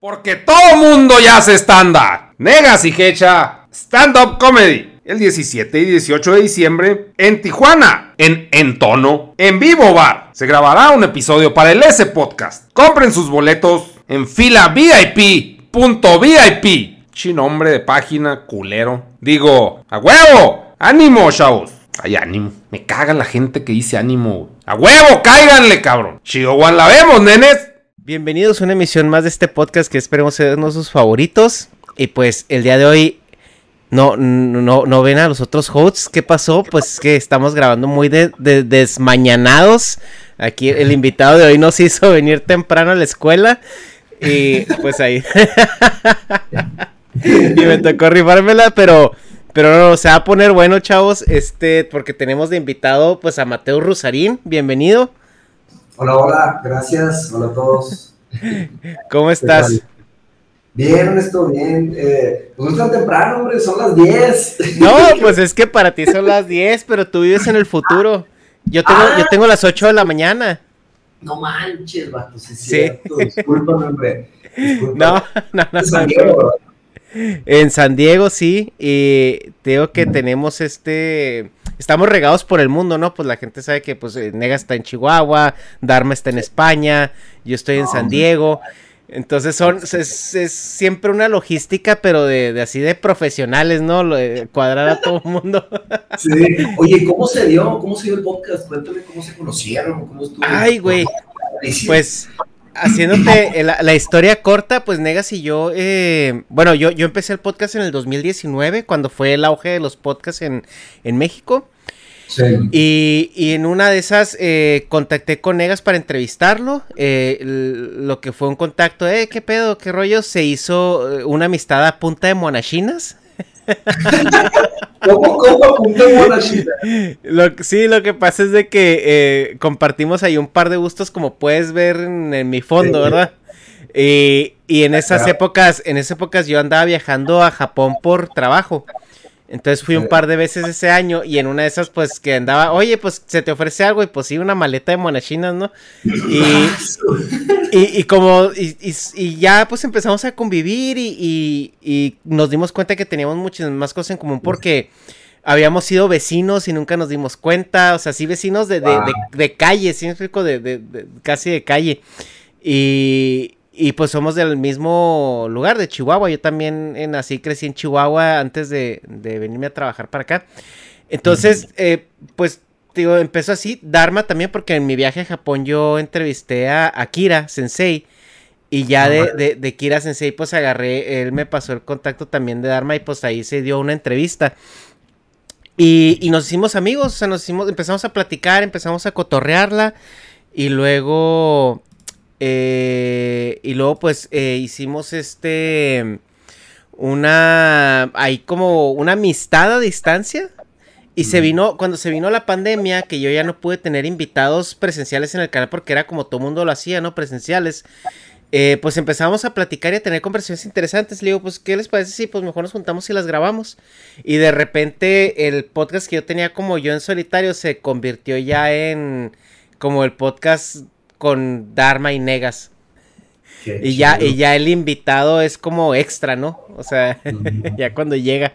Porque todo mundo ya hace stand-up. Negas y Hecha, stand-up comedy. El 17 y 18 de diciembre en Tijuana, en Entono, en Vivo Bar. Se grabará un episodio para el S Podcast. Compren sus boletos en fila VIP.vip. Chi nombre de página, culero. Digo, ¡a huevo! ¡Ánimo, chavos! Ay, ánimo. Me caga la gente que dice ánimo. ¡A huevo! ¡Cáiganle, cabrón! Chihuahua la vemos, nenes. Bienvenidos a una emisión más de este podcast que esperemos ser uno de sus favoritos. Y pues el día de hoy no, no, no ven a los otros hosts. ¿Qué pasó? Pues que estamos grabando muy desmañanados. Aquí el invitado de hoy nos hizo venir temprano a la escuela. Y pues ahí. y me tocó rifármela, pero. Pero no, se va a poner bueno, chavos. Este, porque tenemos de invitado pues a Mateo Rusarín. Bienvenido. Hola, hola, gracias. Hola a todos. ¿Cómo estás? Bien, estoy bien. Eh, pues no tan temprano, hombre, son las 10. No, pues es que para ti son las 10, pero tú vives en el futuro. Yo tengo, yo tengo las 8 de la mañana. No manches, vato, sí, cierto. Discúlpame, hombre. No, no, no. San Diego, En San Diego, sí. Y digo que tenemos este. Estamos regados por el mundo, ¿no? Pues la gente sabe que pues Nega está en Chihuahua, Dharma está en España, yo estoy en San Diego. Entonces son, es, es siempre una logística, pero de, de, así de profesionales, ¿no? Lo de cuadrar a todo el mundo. Sí. Oye, ¿cómo se dio? ¿Cómo se dio el podcast? Cuéntame cómo se conocieron, cómo estuvo. Ay, güey. Pues haciéndote la, la, historia corta, pues Negas y yo, eh, bueno, yo, yo empecé el podcast en el 2019, cuando fue el auge de los podcasts en, en México. Sí. Y, y, en una de esas eh, contacté con Negas para entrevistarlo. Eh, lo que fue un contacto, eh, qué pedo, qué rollo, se hizo eh, una amistad a punta de monachinas. Lo, sí, lo que pasa es de que eh, compartimos ahí un par de gustos, como puedes ver en, en mi fondo, sí. ¿verdad? Y, y en esas épocas, en esas épocas yo andaba viajando a Japón por trabajo. Entonces fui un par de veces ese año y en una de esas pues que andaba, oye, pues se te ofrece algo y pues sí, una maleta de monachinas, ¿no? Y, y, y como, y, y, ya pues empezamos a convivir y, nos dimos cuenta que teníamos muchas más cosas en común porque habíamos sido vecinos y nunca nos dimos cuenta, o sea, sí vecinos de, wow. de, de, de, calle, sí, de, de, casi de calle. Y, y pues somos del mismo lugar, de Chihuahua. Yo también nací y crecí en Chihuahua antes de, de, venirme a trabajar para acá. Entonces, eh, pues, digo, empezó así. Dharma también, porque en mi viaje a Japón yo entrevisté a, a Kira Sensei. Y ya de, de, de, Kira Sensei, pues agarré, él me pasó el contacto también de Dharma y pues ahí se dio una entrevista. Y, y nos hicimos amigos, o sea, nos hicimos, empezamos a platicar, empezamos a cotorrearla. Y luego eh, y luego pues eh, hicimos este una hay como una amistad a distancia y se vino cuando se vino la pandemia que yo ya no pude tener invitados presenciales en el canal porque era como todo mundo lo hacía no presenciales eh, pues empezamos a platicar y a tener conversaciones interesantes. Le digo, pues, ¿qué les parece si pues mejor nos juntamos y las grabamos? Y de repente el podcast que yo tenía como yo en solitario se convirtió ya en como el podcast con Dharma y Negas. Qué y ya, y ya el invitado es como extra, ¿no? O sea, ya cuando llega.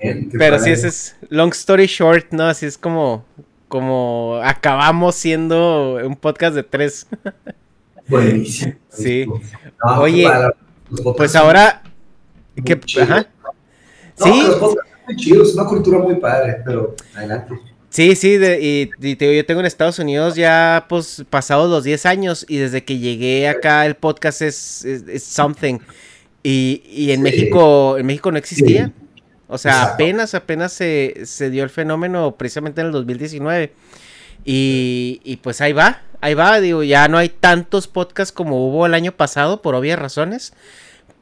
Bien, Pero sí, ese es long story short, ¿no? Así es como, como acabamos siendo un podcast de tres. Buenísimo. Sí. No, Oye, pues ahora. Ajá. No, sí. Los podcasts son muy chidos, es una cultura muy padre, pero adelante. Sí, sí, de, y, y te, yo tengo en Estados Unidos ya pues pasados los 10 años y desde que llegué acá el podcast es, es, es something. Y, y en sí. México, en México no existía. Sí. O sea, Exacto. apenas, apenas se, se, dio el fenómeno precisamente en el 2019. Y, y, pues ahí va, ahí va, digo, ya no hay tantos podcasts como hubo el año pasado, por obvias razones.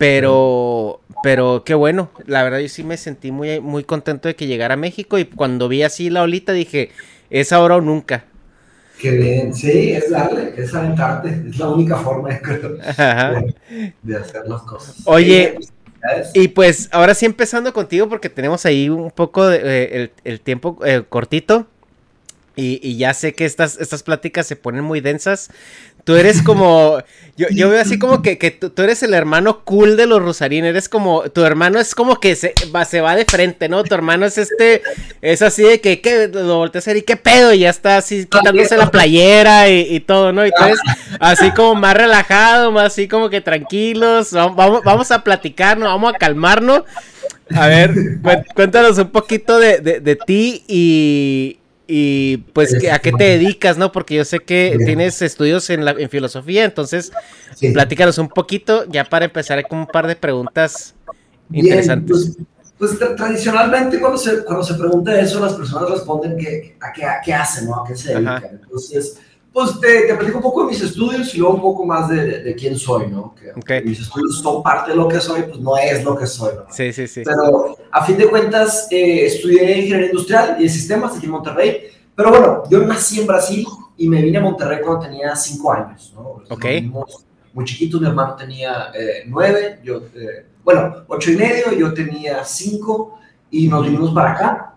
Pero, pero qué bueno, la verdad yo sí me sentí muy, muy contento de que llegara a México y cuando vi así la olita dije, es ahora o nunca. Qué bien, sí, es darle, es aventarte, es la única forma de, de, hacer las cosas. Oye, y pues ahora sí empezando contigo porque tenemos ahí un poco de, eh, el, el, tiempo eh, cortito. Y, ya sé que estas, estas pláticas se ponen muy densas. Tú eres como. Yo, yo veo así como que, que tú, eres el hermano cool de los Rosarín. Eres como. Tu hermano es como que se va, se va de frente, ¿no? Tu hermano es este. Es así de que, que lo volteas a hacer y qué pedo. Y ya está así quitándose la playera y, todo, ¿no? Y tú eres así como más relajado, más así como que tranquilos. Vamos, vamos a platicar, ¿no? Vamos a calmarnos. A ver, cuéntanos un poquito de, de, de ti y, y pues a qué te dedicas, ¿no? Porque yo sé que tienes estudios en, la, en filosofía, entonces platícanos un poquito ya para empezar con un par de preguntas interesantes. Pues, pues tradicionalmente cuando se, cuando se pregunta eso, las personas responden que, a, qué, a qué hacen, ¿no? A qué se dedican. Entonces, pues te, te, platico un poco de mis estudios y luego un poco más de, de, quién soy, ¿no? Que mis estudios son parte de lo que soy, pues no es lo que soy, ¿no? Sí, sí, sí. Pero a fin de cuentas eh, estudié ingeniería industrial y de sistemas aquí en Monterrey. Pero bueno, yo nací en Brasil y me vine a Monterrey cuando tenía cinco años, ¿no? Ok. Muy chiquitos, mi hermano tenía eh, nueve, yo, eh, bueno, ocho y medio, yo tenía cinco y nos vinimos para acá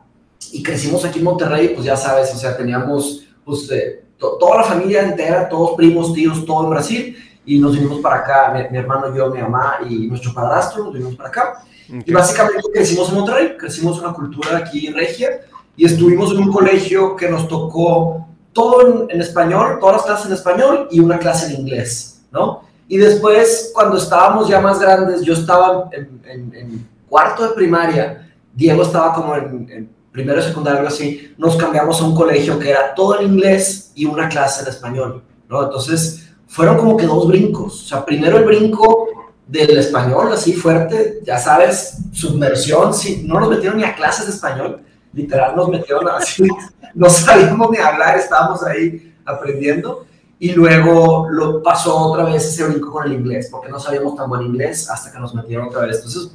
y crecimos aquí en Monterrey, pues ya sabes, o sea, teníamos, pues toda la familia entera, todos primos, tíos, todo en Brasil, y nos vinimos para acá, mi, hermano, yo, mi mamá y nuestro padrastro, nos vinimos para acá. Y básicamente crecimos en Monterrey, crecimos una cultura aquí regia, y estuvimos en un colegio que nos tocó todo en, español, todas las clases en español y una clase en inglés, ¿no? Y después, cuando estábamos ya más grandes, yo estaba en, en cuarto de primaria, Diego estaba como en, primero de secundaria, algo así, nos cambiamos a un colegio que era todo en inglés y una clase en español, ¿no? Entonces, fueron como que dos brincos. O sea, primero el brinco del español, así fuerte, ya sabes, submersión, sí, no nos metieron ni a clases de español, literal nos metieron así, no sabíamos ni hablar, estábamos ahí aprendiendo. Y luego lo pasó otra vez ese brinco con el inglés, porque no sabíamos tan buen inglés hasta que nos metieron otra vez. Entonces,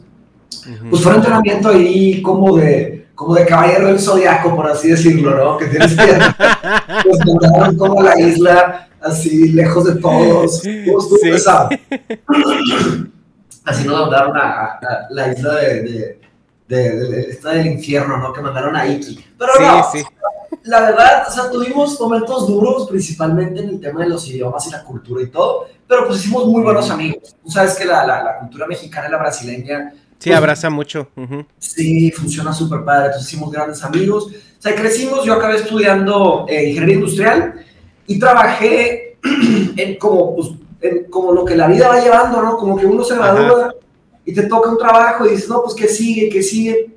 pues fue un entrenamiento ahí como de, como de caballero del zodiaco, por así decirlo, ¿no? Que tienes que pues, mandaron como la isla así lejos de todos. Sí. así nos mandaron a, la isla de, de, del infierno, ¿no? Que mandaron a Iki. Pero no, sí. la verdad, o sea, tuvimos momentos duros, principalmente en el tema de los idiomas y la cultura y todo, pero pues hicimos muy buenos amigos. Tú sabes que la, la, la cultura mexicana y la brasileña Sí, pues, abraza mucho. Sí, funciona súper padre. Entonces hicimos grandes amigos. O sea, crecimos. Yo acabé estudiando eh, ingeniería industrial y trabajé en como, pues, en como lo que la vida va llevando, ¿no? Como que uno se gradúa y te toca un trabajo y dices, no, pues, ¿qué sigue? ¿Qué sigue?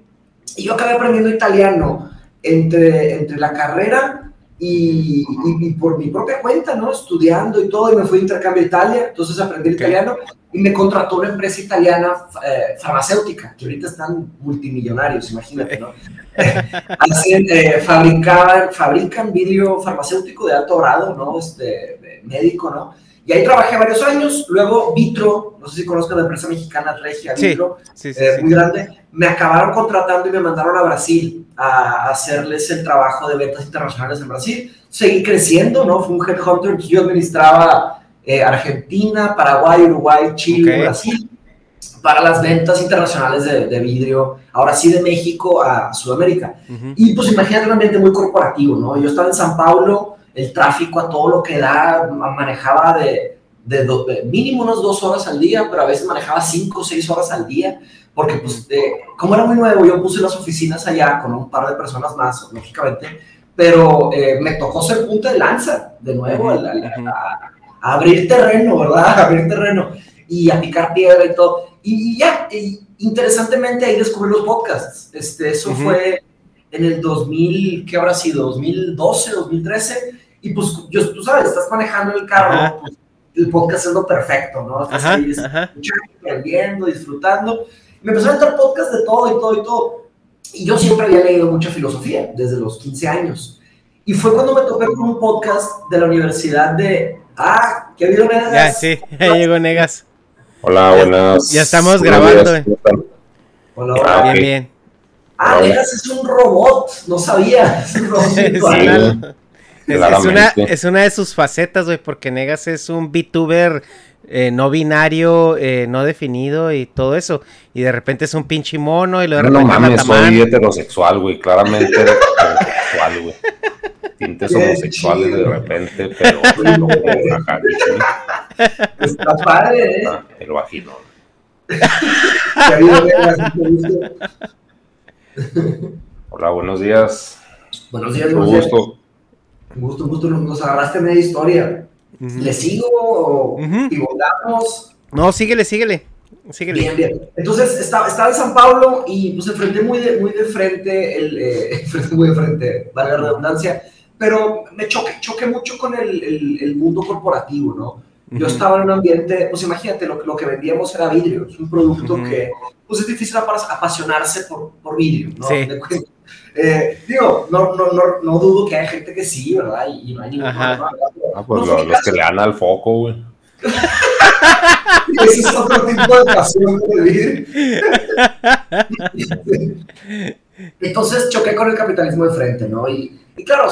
Y yo acabé aprendiendo italiano entre, entre la carrera y, y, por mi propia cuenta, ¿no? Estudiando y todo, y me fui de intercambio a Italia, entonces aprendí italiano y me contrató una empresa italiana eh, farmacéutica, que ahorita están multimillonarios, imagínate, ¿no? Hacen, eh, fabrican, fabrican vidrio farmacéutico de alto grado, ¿no? Este, médico, ¿no? Y ahí trabajé varios años, luego Vitro, no sé si conozcan la empresa mexicana Regia, Vitro, eh, muy grande, me acabaron contratando y me mandaron a Brasil a hacerles el trabajo de ventas internacionales en Brasil. Seguí creciendo, ¿no? Fue un headhunter que yo administraba eh, Argentina, Paraguay, Uruguay, Chile, Brasil, para las ventas internacionales de, vidrio, ahora sí de México a Sudamérica. Y pues imagínate un ambiente muy corporativo, ¿no? Yo estaba en San Paulo, el tráfico a todo lo que da, manejaba de, de, mínimo unas dos horas al día, pero a veces manejaba cinco o seis horas al día, porque pues como era muy nuevo, yo puse las oficinas allá con un par de personas más, lógicamente, pero eh, me tocó ser punta de lanza de nuevo, abrir terreno, ¿verdad? abrir terreno y a picar piedra y todo. Y, ya, interesantemente ahí descubrí los podcasts. Este, eso fue en el 2000, ¿qué habrá sido? 2012, 2013. Y pues, yo, tú sabes, estás manejando el carro, pues, el podcast es lo perfecto, ¿no? Estás ahí escuchando, disfrutando. Me empezó a entrar podcast de todo y todo y todo. Y yo siempre había leído mucha filosofía, desde los 15 años. Y fue cuando me topé con un podcast de la Universidad de Ah, ¿qué habido Negas? Ya, sí, ya llegó Negas. Hola, buenas. Ya estamos grabando. Eh. Hola, hola. bien, bien. Ah, Negas es un robot, no sabía. Es un robot Es, es, una, es, una, de sus facetas, güey, porque Negas es un VTuber eh, no binario, eh, no definido y todo eso. Y de repente es un pinche mono y lo de repente No mames, soy heterosexual, güey, claramente heterosexual, güey. tintes homosexuales de repente, pero no Está padre, ¿eh? Ah, el vaginón. Hola, buenos días. Buenos días, Un gusto. Gusto, gusto. Nos agarraste media historia. ¿Le sigo y volamos? No, síguele, síguele. síguele. Bien, bien. Entonces, estaba, estaba en San Pablo y pues enfrenté muy de, muy de frente, el, eh, muy de frente, valga la redundancia, pero me choqué, choqué mucho con el, el, el mundo corporativo, ¿no? Yo estaba en un ambiente, pues imagínate, lo, lo que vendíamos era vidrio, es un producto que pues es difícil apasionarse por, por vidrio, ¿no? Sí. Eh, digo, no, no, no, no, dudo que hay gente que sí, ¿verdad? Y, no hay ningún problema. Ah, pues los, los que le dan al foco, güey. Ese es otro tipo de pasión de vivir. Entonces choqué con el capitalismo de frente, ¿no? Y, y claro,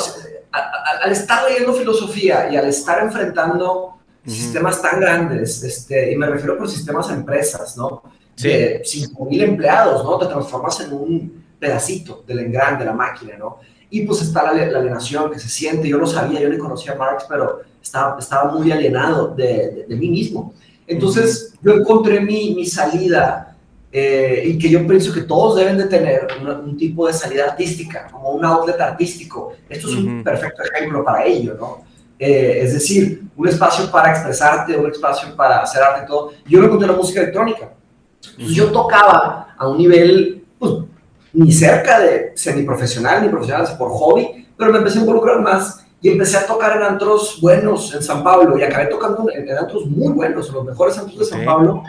al estar leyendo filosofía y al estar enfrentando sistemas tan grandes, este, y me refiero por sistemas a empresas, ¿no? Sí. De 5.000 empleados, ¿no? Te transformas en un pedacito del engran de la máquina, ¿no? Y pues está la, la, alienación que se siente, yo lo sabía, yo le conocía a Marx, pero estaba, estaba muy alienado de, de, mí mismo. Entonces yo encontré mi, mi salida eh, y que yo pienso que todos deben de tener un, tipo de salida artística, como un outlet artístico. Esto es un perfecto ejemplo para ello, ¿no? Eh, es decir, un espacio para expresarte, un espacio para hacer arte y todo. Yo me encontré la música electrónica. yo tocaba a un nivel, pues, ni cerca de semiprofesional, ni profesional, por hobby, pero me empecé a involucrar más y empecé a tocar en antros buenos en San Pablo y acabé tocando en, antros muy buenos, los mejores antros de San Pablo.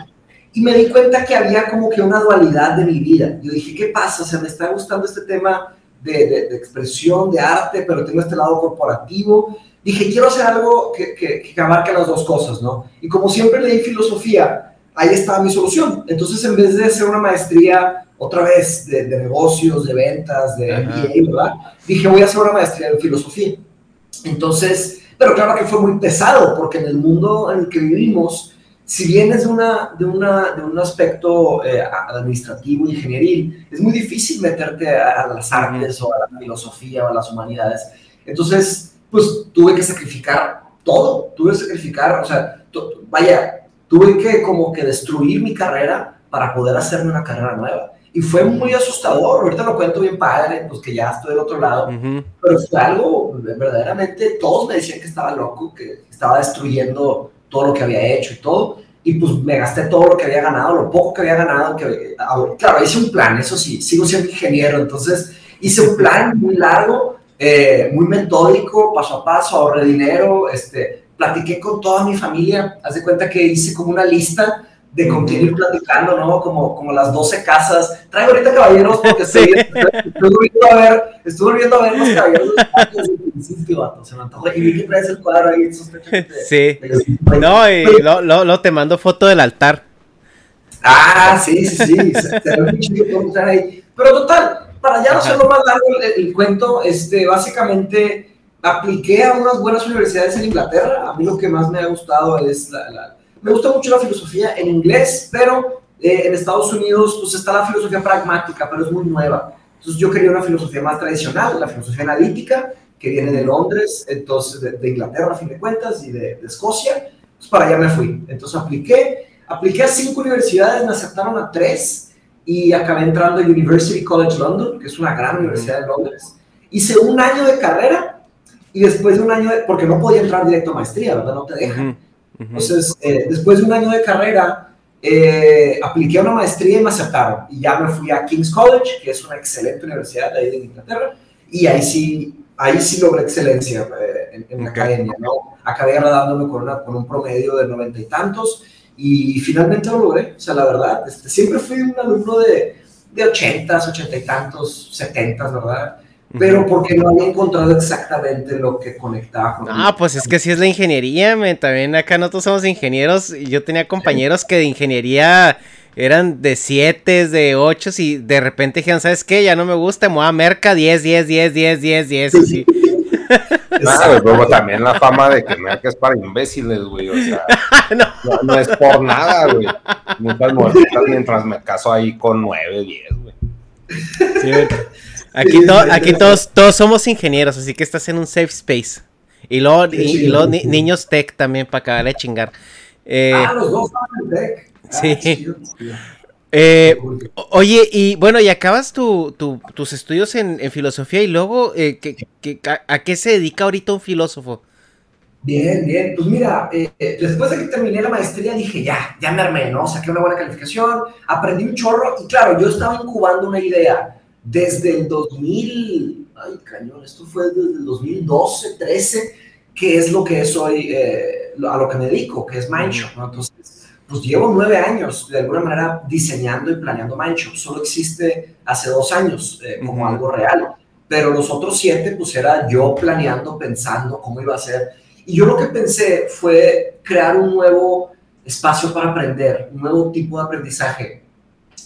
Y me di cuenta que había como que una dualidad de mi vida. Yo dije, ¿qué pasa? O sea, me está gustando este tema de, de, de expresión, de arte, pero tengo este lado corporativo dije, quiero hacer algo que, que, que, abarque las dos cosas, ¿no? Y como siempre leí filosofía, ahí estaba mi solución. Entonces, en vez de hacer una maestría otra vez de, negocios, de ventas, de MBA, ¿verdad? Dije, voy a hacer una maestría en filosofía. Entonces, pero claro que fue muy pesado, porque en el mundo en el que vivimos, si vienes de, una, de, una, de un aspecto eh, administrativo, ingenieril, es muy difícil meterte a, las artes o a la filosofía o a las humanidades. Entonces, pues tuve que sacrificar todo, tuve que sacrificar, o sea, vaya, tuve que como que destruir mi carrera para poder hacerme una carrera nueva. Y fue muy asustador, ahorita lo cuento bien padre, pues que ya estoy del otro lado, pero fue algo, verdaderamente, todos me decían que estaba loco, que estaba destruyendo todo lo que había hecho y todo, y pues me gasté todo lo que había ganado, lo poco que había ganado, que, claro, hice un plan, eso sí, sigo siendo ingeniero, entonces hice un plan muy largo eh, muy metódico, paso a paso, ahorré dinero, este, platiqué con toda mi familia, haz de cuenta que hice como una lista de con quién ir platicando, ¿no? Como, como las 12 casas. Traigo ahorita caballeros porque estoy, estoy, volviendo a ver, estoy volviendo a ver los caballeros se me antojó. Y vi que traes el cuadro ahí, Sí. no, y lo, lo, lo, te mando foto del altar. Ah, sí, sí, sí. se, se ve chido ahí. Pero total, para ya no hacerlo más largo el, cuento, este, básicamente apliqué a unas buenas universidades en Inglaterra. A mí lo que más me ha gustado es la, me gusta mucho la filosofía en inglés, pero eh, en Estados Unidos pues está la filosofía pragmática, pero es muy nueva. Entonces yo quería una filosofía más tradicional, la filosofía analítica, que viene de Londres, entonces de, Inglaterra a fin de cuentas y de, de Escocia. Pues para allá me fui. Entonces apliqué, apliqué a cinco universidades, me aceptaron a tres y acabé entrando a University College London, que es una gran universidad de Londres. Hice un año de carrera y después de un año, de, porque no podía entrar directo a maestría, ¿verdad? No te dejan. Entonces, eh, después de un año de carrera, eh, apliqué a una maestría y me aceptaron. Y ya me fui a King's College, que es una excelente universidad de ahí de Inglaterra, y ahí sí, ahí sí logré excelencia eh, en, la academia, ¿no? Acabé graduándome con, con un promedio de noventa y tantos y finalmente lo logré. O sea, la verdad, este, siempre fui un alumno de, de 80, 80 y tantos, 70, ¿verdad? Pero porque no había encontrado exactamente lo que conectaba con Ah, pues es que sí es la ingeniería, también acá nosotros somos ingenieros y yo tenía compañeros que de ingeniería eran de 7, de 8 y de repente dijeron, ¿sabes qué? Ya no me gusta, me voy a Merca 10, 10, 10, 10, 10, 10, así. Claro, pero también la fama de que Merca es para imbéciles, güey. O sea, no. no, es por nada, güey. Muchas muertas mientras me caso ahí con 9, 10, güey. Aquí, aquí todos, todos somos ingenieros, así que estás en un safe space. Y luego, y, niños tech también para acabar de chingar. Eh, ah, los dos en tech. Ah, sí. Eh, oye, y bueno, y acabas tus estudios en, filosofía y luego, eh, a, qué se dedica ahorita un filósofo? Bien, bien. Pues mira, eh, después de que terminé la maestría dije, ya, ya me armé, ¿no? Saqué una buena calificación, aprendí un chorro y claro, yo estaba incubando una idea desde el 2000, ay cañón, esto fue desde el 2012, 13, que es lo que es hoy, a lo que me dedico, que es Mindshop, ¿no? Entonces, pues llevo nueve años de alguna manera diseñando y planeando Mindshop. Solo existe hace dos años eh, como algo real. Pero los otros siete, pues era yo planeando, pensando cómo iba a ser. Y yo lo que pensé fue crear un nuevo espacio para aprender, un nuevo tipo de aprendizaje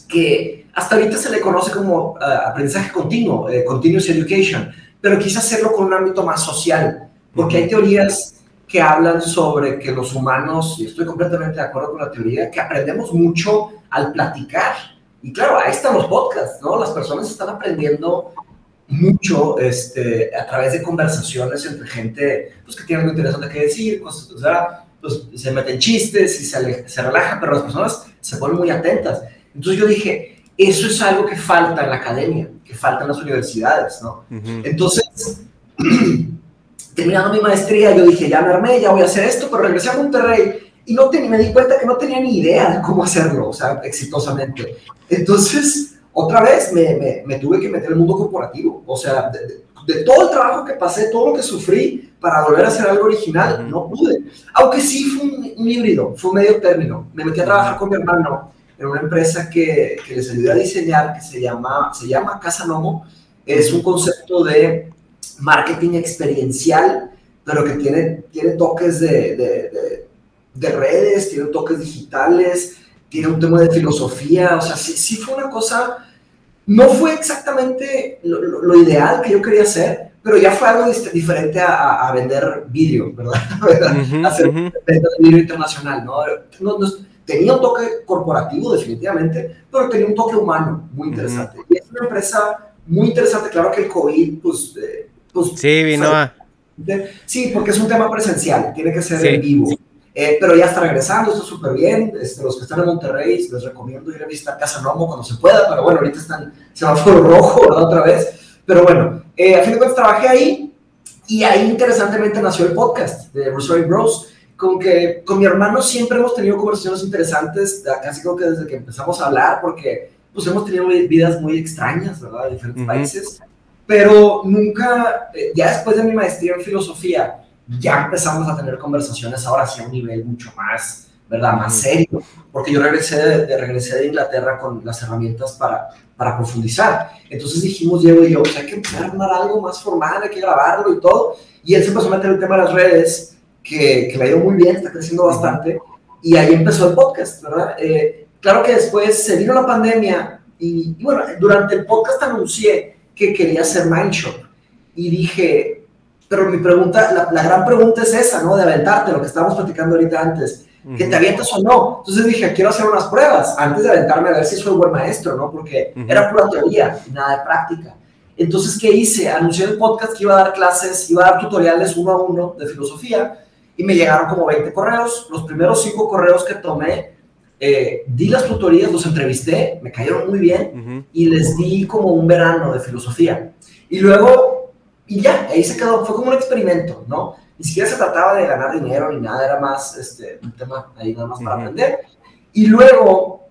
que hasta ahorita se le conoce como eh, aprendizaje continuo, eh, continuous education, pero quise hacerlo con un ámbito más social, porque hay teorías que hablan sobre que los humanos, y estoy completamente de acuerdo con la teoría, que aprendemos mucho al platicar. Y claro, ahí están los podcasts, ¿no? Las personas están aprendiendo mucho este, a través de conversaciones entre gente pues, que tiene algo interesante que decir, cosas, o sea, pues, se meten chistes y se, se relajan, pero las personas se ponen muy atentas. Entonces yo dije, eso es algo que falta en la academia, que falta en las universidades, ¿no? Entonces, terminando mi maestría, yo dije, ya me armé, ya voy a hacer esto, pero regresé a Monterrey y no me di cuenta que no tenía ni idea de cómo hacerlo, o sea, exitosamente. Entonces, otra vez me, me, tuve que meter en el mundo corporativo, o sea, de, todo el trabajo que pasé, todo lo que sufrí para volver a hacer algo original, no pude. Aunque sí fue un, híbrido, fue un medio término. Me metí a trabajar con mi hermano en una empresa que, que les ayudé a diseñar, que se llama, se llama Casa Nomo. Es un concepto de marketing experiencial, pero que tiene, tiene toques de, de, redes, tiene toques digitales, tiene un tema de filosofía, o sea, sí, sí fue una cosa, no fue exactamente lo, ideal que yo quería hacer, pero ya fue algo diferente a, vender vídeo, ¿verdad? Hacer venta de vídeo internacional, ¿no? Tenía un toque corporativo, definitivamente, pero tenía un toque humano muy interesante. Y es una empresa muy interesante, claro que el COVID, pues, eh, pues, sí, vino a... Sí, porque es un tema presencial, tiene que ser en vivo. Eh, pero ya está regresando, está súper bien. Este, los que están en Monterrey, les recomiendo ir a visitar Casa Nomo cuando se pueda, pero bueno, ahorita están semáforo rojo, ¿verdad? Otra vez. Pero bueno, eh, a fin de cuentas trabajé ahí y ahí interesantemente nació el podcast de Rosario Bros. Con que con mi hermano siempre hemos tenido conversaciones interesantes, casi creo que desde que empezamos a hablar, porque pues hemos tenido vidas muy extrañas, ¿verdad? De diferentes países pero nunca, eh, ya después de mi maestría en filosofía, ya empezamos a tener conversaciones ahora sí a un nivel mucho más, ¿verdad? Más serio, porque yo regresé de, regresé de Inglaterra con las herramientas para, para profundizar. Entonces dijimos, Diego y yo, pues hay que empezar a armar algo más formal, hay que grabarlo y todo. Y él se empezó a meter el tema de las redes, que, que le ha ido muy bien, está creciendo bastante, y ahí empezó el podcast, ¿verdad? Eh, claro que después se vino la pandemia y, y bueno, durante el podcast anuncié que quería hacer Mindshop. Y dije, pero mi pregunta, la, gran pregunta es esa, ¿no? De aventarte, lo que estábamos platicando ahorita antes. ¿Que te avientas o no? Entonces dije, quiero hacer unas pruebas antes de aventarme a ver si soy buen maestro, ¿no? Porque era pura teoría y nada de práctica. Entonces, ¿qué hice? Anuncié en el podcast que iba a dar clases, iba a dar tutoriales uno a uno de filosofía y me llegaron como 20 correos. Los primeros cinco correos que tomé eh, di las tutorías, los entrevisté, me cayeron muy bien y les di como un verano de filosofía. Y luego, y ya, ahí se quedó, fue como un experimento, ¿no? Ni siquiera se trataba de ganar dinero ni nada, era más este, un tema ahí nada más para aprender. Y luego,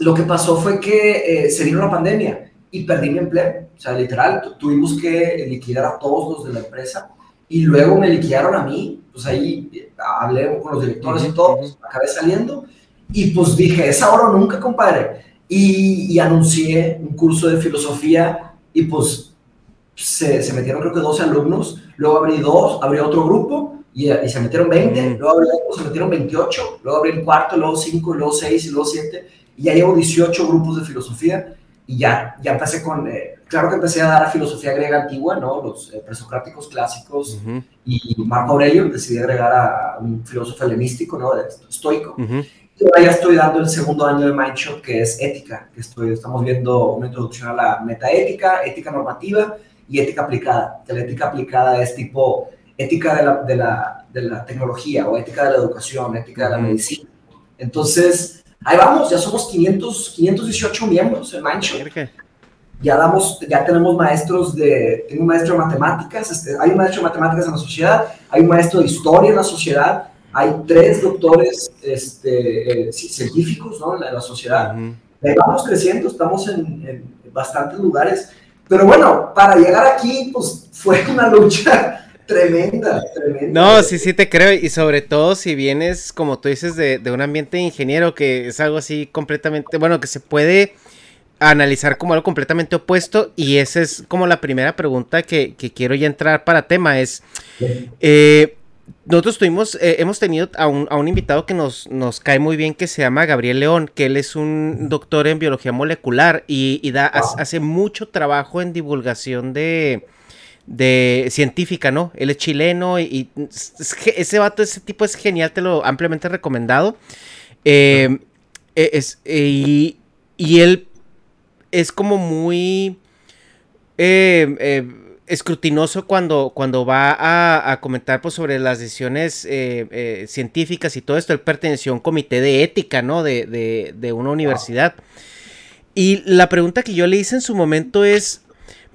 lo que pasó fue que eh, se vino la pandemia y perdí mi empleo. O sea, literal, tuvimos que liquidar a todos los de la empresa y luego me liquidaron a mí. Pues ahí hablé con los directores y todo, pues, acabé saliendo y pues dije, es ahora o nunca, compadre. Y, anuncié un curso de filosofía y pues se, se, metieron creo que 12 alumnos, luego abrí dos, abrí otro grupo y, y se metieron 20, luego abrí otro, se metieron 28, luego abrí el cuarto, luego 5, luego 6 y luego 7 y ya llevo 18 grupos de filosofía y ya, ya empecé con, eh, claro que empecé a dar filosofía griega antigua, ¿no? Los eh, presocráticos clásicos y Marco Aurelio, decidí agregar a un filósofo helenístico, ¿no? Estoico. Yo ya estoy dando el segundo año de Mindshot, que es ética, que estoy, estamos viendo una introducción a la metaética, ética normativa y ética aplicada. la ética aplicada es tipo ética de la, de la, de la tecnología o ética de la educación, ética de la medicina. Entonces, ahí vamos, ya somos 500, 518 miembros en Mindshot ya damos, ya tenemos maestros de, tengo un maestro de matemáticas, este, hay un maestro de matemáticas en la sociedad, hay un maestro de historia en la sociedad, hay tres doctores este, eh, científicos ¿no? en, la, sociedad. Vamos creciendo, estamos en, en, bastantes lugares, pero bueno, para llegar aquí, pues fue una lucha tremenda, tremenda. No, sí, sí te creo, y sobre todo si vienes, como tú dices, de, de un ambiente ingeniero, que es algo así completamente, bueno, que se puede analizar como algo completamente opuesto y esa es como la primera pregunta que, quiero ya entrar para tema es eh, nosotros tuvimos eh, hemos tenido a un, a un, invitado que nos, nos cae muy bien que se llama Gabriel León que él es un doctor en biología molecular y, da hace mucho trabajo en divulgación de de científica, ¿no? Él es chileno y, ese vato, ese tipo es genial, te lo ampliamente recomendado. Eh, es, y, y él es como muy eh, eh, escrutinoso cuando, cuando va a, comentar pues, sobre las decisiones eh, científicas y todo esto. Él perteneció a un comité de ética, ¿no? De, de, una universidad. Y la pregunta que yo le hice en su momento es,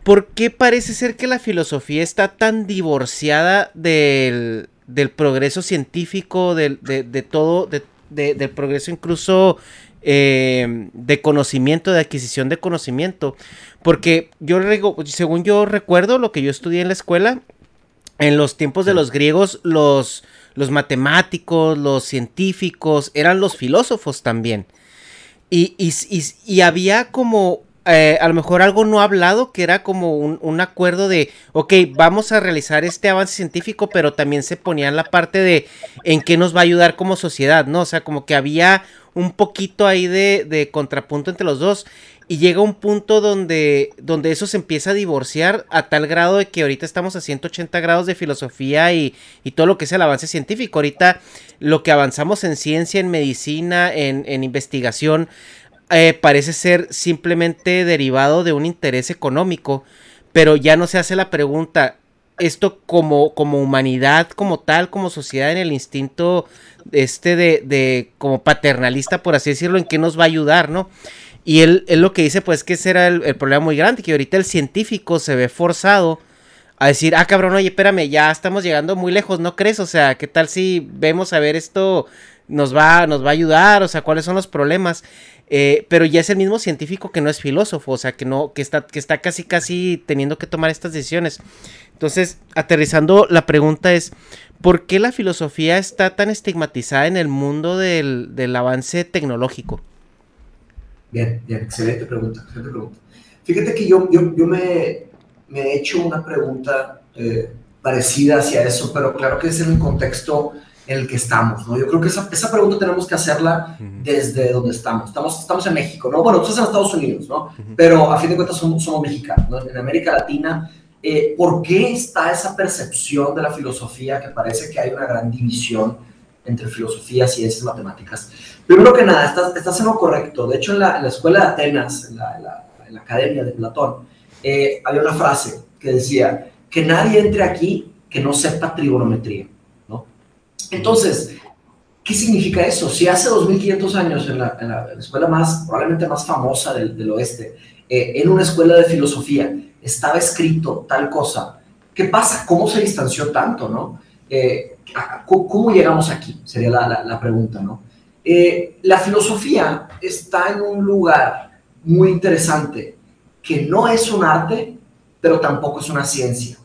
¿por qué parece ser que la filosofía está tan divorciada del, del progreso científico, del, de, de todo, del progreso incluso eh, de conocimiento, de adquisición de conocimiento. Porque yo, según yo recuerdo, lo que yo estudié en la escuela, en los tiempos de los griegos, los, los matemáticos, los científicos, eran los filósofos también. Y, y, había como eh, a lo mejor algo no hablado, que era como un, un, acuerdo de, ok, vamos a realizar este avance científico, pero también se ponía en la parte de en qué nos va a ayudar como sociedad, ¿no? O sea, como que había un poquito ahí de, contrapunto entre los dos. Y llega un punto donde, donde eso se empieza a divorciar a tal grado de que ahorita estamos a 180 grados de filosofía y, todo lo que es el avance científico. Ahorita lo que avanzamos en ciencia, en medicina, en, investigación, eh, parece ser simplemente derivado de un interés económico. Pero ya no se hace la pregunta, esto como, como humanidad, como tal, como sociedad, en el instinto este de, de, como paternalista, por así decirlo, en qué nos va a ayudar, ¿no? Y él, él lo que dice, pues, que ese era el, problema muy grande, que ahorita el científico se ve forzado a decir, ah, cabrón, oye, espérame, ya estamos llegando muy lejos, ¿no crees? O sea, ¿qué tal si vemos a ver esto nos va, nos va a ayudar? O sea, ¿cuáles son los problemas? Eh, pero ya es el mismo científico que no es filósofo, o sea, que no, que está, que está casi, casi teniendo que tomar estas decisiones. Entonces, aterrizando, la pregunta es, ¿por qué la filosofía está tan estigmatizada en el mundo del, avance tecnológico? Bien, bien, excelente pregunta. Fíjate que yo, yo, yo me, he hecho una pregunta eh, parecida hacia eso, pero claro que es en el contexto en el que estamos, ¿no? Yo creo que esa, esa pregunta tenemos que hacerla desde donde estamos. estamos. Estamos en México, ¿no? Bueno, tú estás en Estados Unidos, ¿no? Pero a fin de cuentas somos, somos mexicanos, ¿no? En América Latina eh, ¿por qué está esa percepción de la filosofía que parece que hay una gran división entre filosofía, ciencias, matemáticas? Primero que nada, estás, estás en lo correcto. De hecho, en la, escuela de Atenas, en la, academia de Platón, eh, había una frase que decía, que nadie entre aquí que no sepa trigonometría. Entonces, ¿qué significa eso? Si hace 2500 años en la, escuela más, probablemente más famosa del, oeste, eh, en una escuela de filosofía, estaba escrito tal cosa. ¿Qué pasa? ¿Cómo se distanció tanto, no? Eh, ¿Cómo llegamos aquí? Sería la, pregunta, ¿no? Eh, la filosofía está en un lugar muy interesante, que no es un arte, pero tampoco es una ciencia.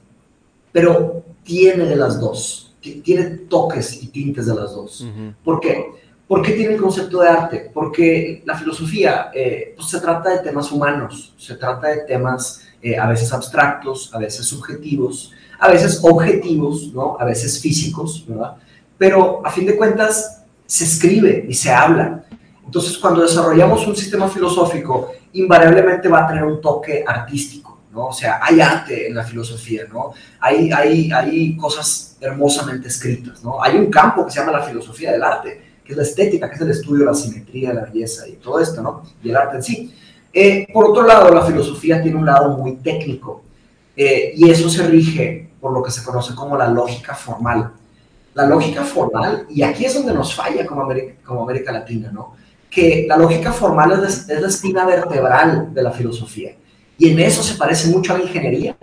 Pero tiene de las dos, tiene toques y tintes de las dos. ¿Por qué? ¿Por qué tiene el concepto de arte? Porque la filosofía eh, pues se trata de temas humanos, se trata de temas eh, a veces abstractos, a veces subjetivos, a veces objetivos, ¿no? a veces físicos, ¿verdad? Pero a fin de cuentas se escribe y se habla. Entonces, cuando desarrollamos un sistema filosófico, invariablemente va a tener un toque artístico, ¿no? O sea, hay arte en la filosofía, ¿no? Hay, hay, hay cosas hermosamente escritas, ¿no? Hay un campo que se llama la filosofía del arte, que es la estética, que es el estudio de la simetría, la belleza y todo esto, ¿no? Y el arte en sí. Eh, por otro lado, la filosofía tiene un lado muy técnico eh, y eso se rige por lo que se conoce como la lógica formal. La lógica formal, y aquí es donde nos falla como América, como América Latina, ¿no? Que la lógica formal es, es la espina vertebral de la filosofía y en eso se parece mucho a la ingeniería.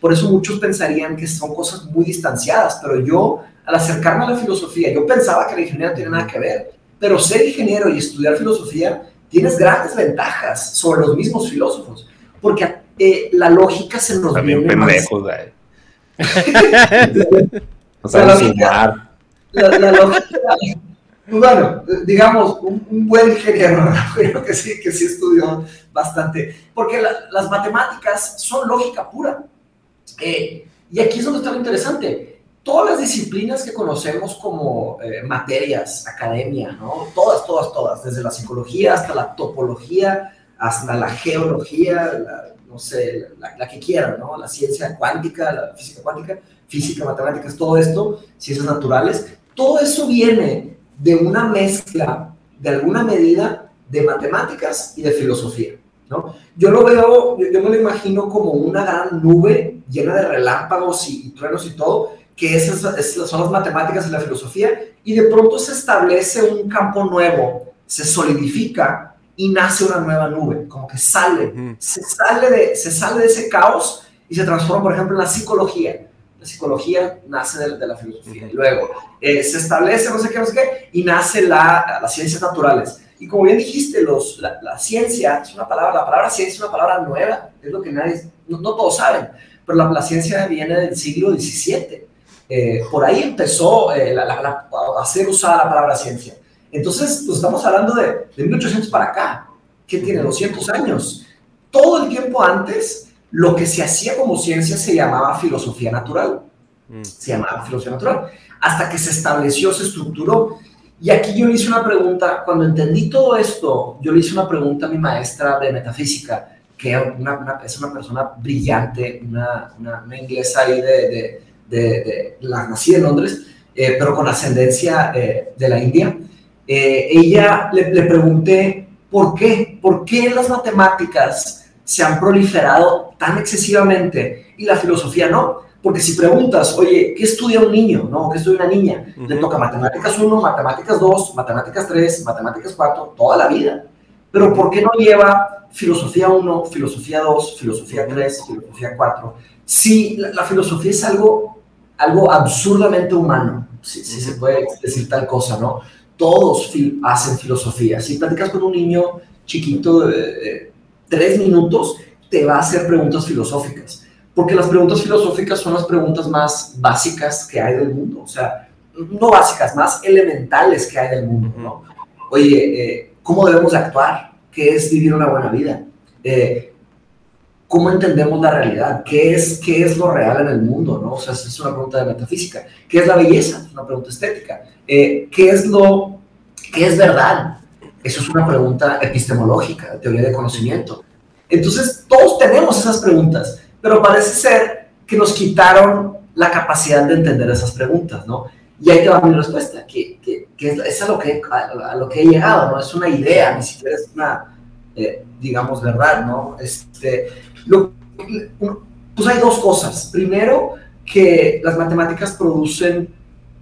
Por eso muchos pensarían que son cosas muy distanciadas, pero yo al acercarme a la filosofía, yo pensaba que la ingeniería no tiene nada que ver, pero ser ingeniero y estudiar filosofía tienes grandes ventajas sobre los mismos filósofos, porque eh, la lógica se nos También viene pendejos, güey. No La lógica- la, la lógica, bueno, digamos, un, un buen ingeniero, creo que sí, que sí estudió bastante, porque la- las matemáticas son lógica pura. Eh, y aquí es donde está lo interesante. Todas las disciplinas que conocemos como eh, materias, academia, ¿no? Todas, todas, todas, desde la psicología hasta la topología, hasta la geología, la- no sé, la, la que quieran, ¿no? La ciencia cuántica, la física cuántica, física, matemáticas, todo esto, ciencias naturales, todo eso viene de una mezcla, de alguna medida, de matemáticas y de filosofía, ¿no? Yo lo veo, yo, yo me lo imagino como una gran nube llena de relámpagos y, y truenos y todo, que esas, esas son las matemáticas y la filosofía, y de pronto se establece un campo nuevo, se solidifica y nace una nueva nube, como que sale, se sale de, se sale de ese caos y se transforma, por ejemplo, en la psicología. La psicología nace de, de la filosofía. Y luego eh, se establece no sé qué, no sé qué, y nace la, las ciencias naturales. Y como bien dijiste, los, la, la ciencia es una palabra, la palabra ciencia es una palabra nueva, es lo que nadie, no, no todos saben, pero la, la ciencia viene del siglo XVII. Eh, por ahí empezó eh, la- a ser usada la palabra ciencia. Entonces, pues estamos hablando de, de 1800 para acá, que tiene 200 años. Todo el tiempo antes, lo que se hacía como ciencia se llamaba filosofía natural Mm. se llamaba filosofía natural, hasta que se estableció, se estructuró. Y aquí yo le hice una pregunta, cuando entendí todo esto, yo le hice una pregunta a mi maestra de metafísica, que una- una- es una persona brillante, una, una- una inglesa ahí de, de, de, de- la nací en Londres, eh, pero con ascendencia eh, de la India. Eh, ella le, le pregunté, ¿por qué? ¿Por qué las matemáticas se han proliferado tan excesivamente y la filosofía no? Porque si preguntas, oye, ¿qué estudia un niño? ¿No? ¿Qué estudia una niña? Le Ujú. toca matemáticas 1, matemáticas 2, matemáticas 3, matemáticas 4, toda la vida. Pero ¿por qué no lleva filosofía 1, filosofía 2, filosofía 3, filosofía 4? Si la, la filosofía es algo, algo absurdamente humano, si, si se puede decir tal cosa, ¿no? Todos fil- hacen filosofía. Si platicas con un niño chiquito de, de tres minutos, te va a hacer preguntas filosóficas porque las preguntas filosóficas son las preguntas más básicas que hay del mundo, o sea, no básicas, más elementales que hay del mundo, ¿no? Oye, eh, ¿cómo debemos de actuar? ¿Qué es vivir una buena vida? Eh, ¿Cómo entendemos la realidad? ¿Qué es, ¿Qué es lo real en el mundo? ¿no? O sea, es una pregunta de metafísica. ¿Qué es la belleza? Es una pregunta estética. Eh, ¿Qué es lo, qué es verdad? Eso es una pregunta epistemológica, teoría de conocimiento. Entonces, todos tenemos esas preguntas, pero parece ser que nos quitaron la capacidad de entender esas preguntas, ¿no? Y ahí te va mi respuesta, que, que, es a, lo que, a, a, lo que he llegado, ¿no? Es una idea, ni siquiera es una, eh, digamos, verdad, ¿no? Este, lo, pues hay dos cosas. Primero, que las matemáticas producen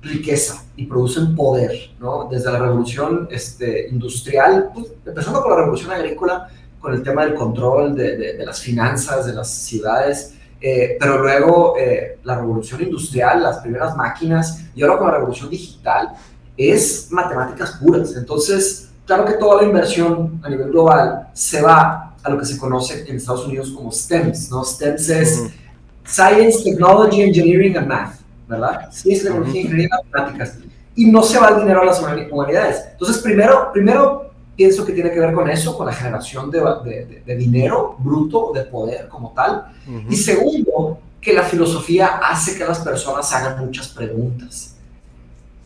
riqueza y producen poder, ¿no? Desde la revolución este, industrial, pues, empezando con la revolución agrícola, con el tema del control de, de, de las finanzas, de las ciudades, eh, pero luego eh, la revolución industrial, las primeras máquinas, y ahora con la revolución digital, es matemáticas puras. Entonces, claro que toda la inversión a nivel global se va a lo que se conoce en Estados Unidos como STEMS, ¿no? STEMS es uh -huh. Science, Technology, Engineering and Math, ¿verdad? Ciencia, tecnología, ingeniería y matemáticas. Y no se va el dinero a las humanidades. Entonces, primero, primero pienso que tiene que ver con eso, con la generación de, de, de, de dinero bruto, de poder como tal. Uh -huh. Y segundo, que la filosofía hace que las personas hagan muchas preguntas.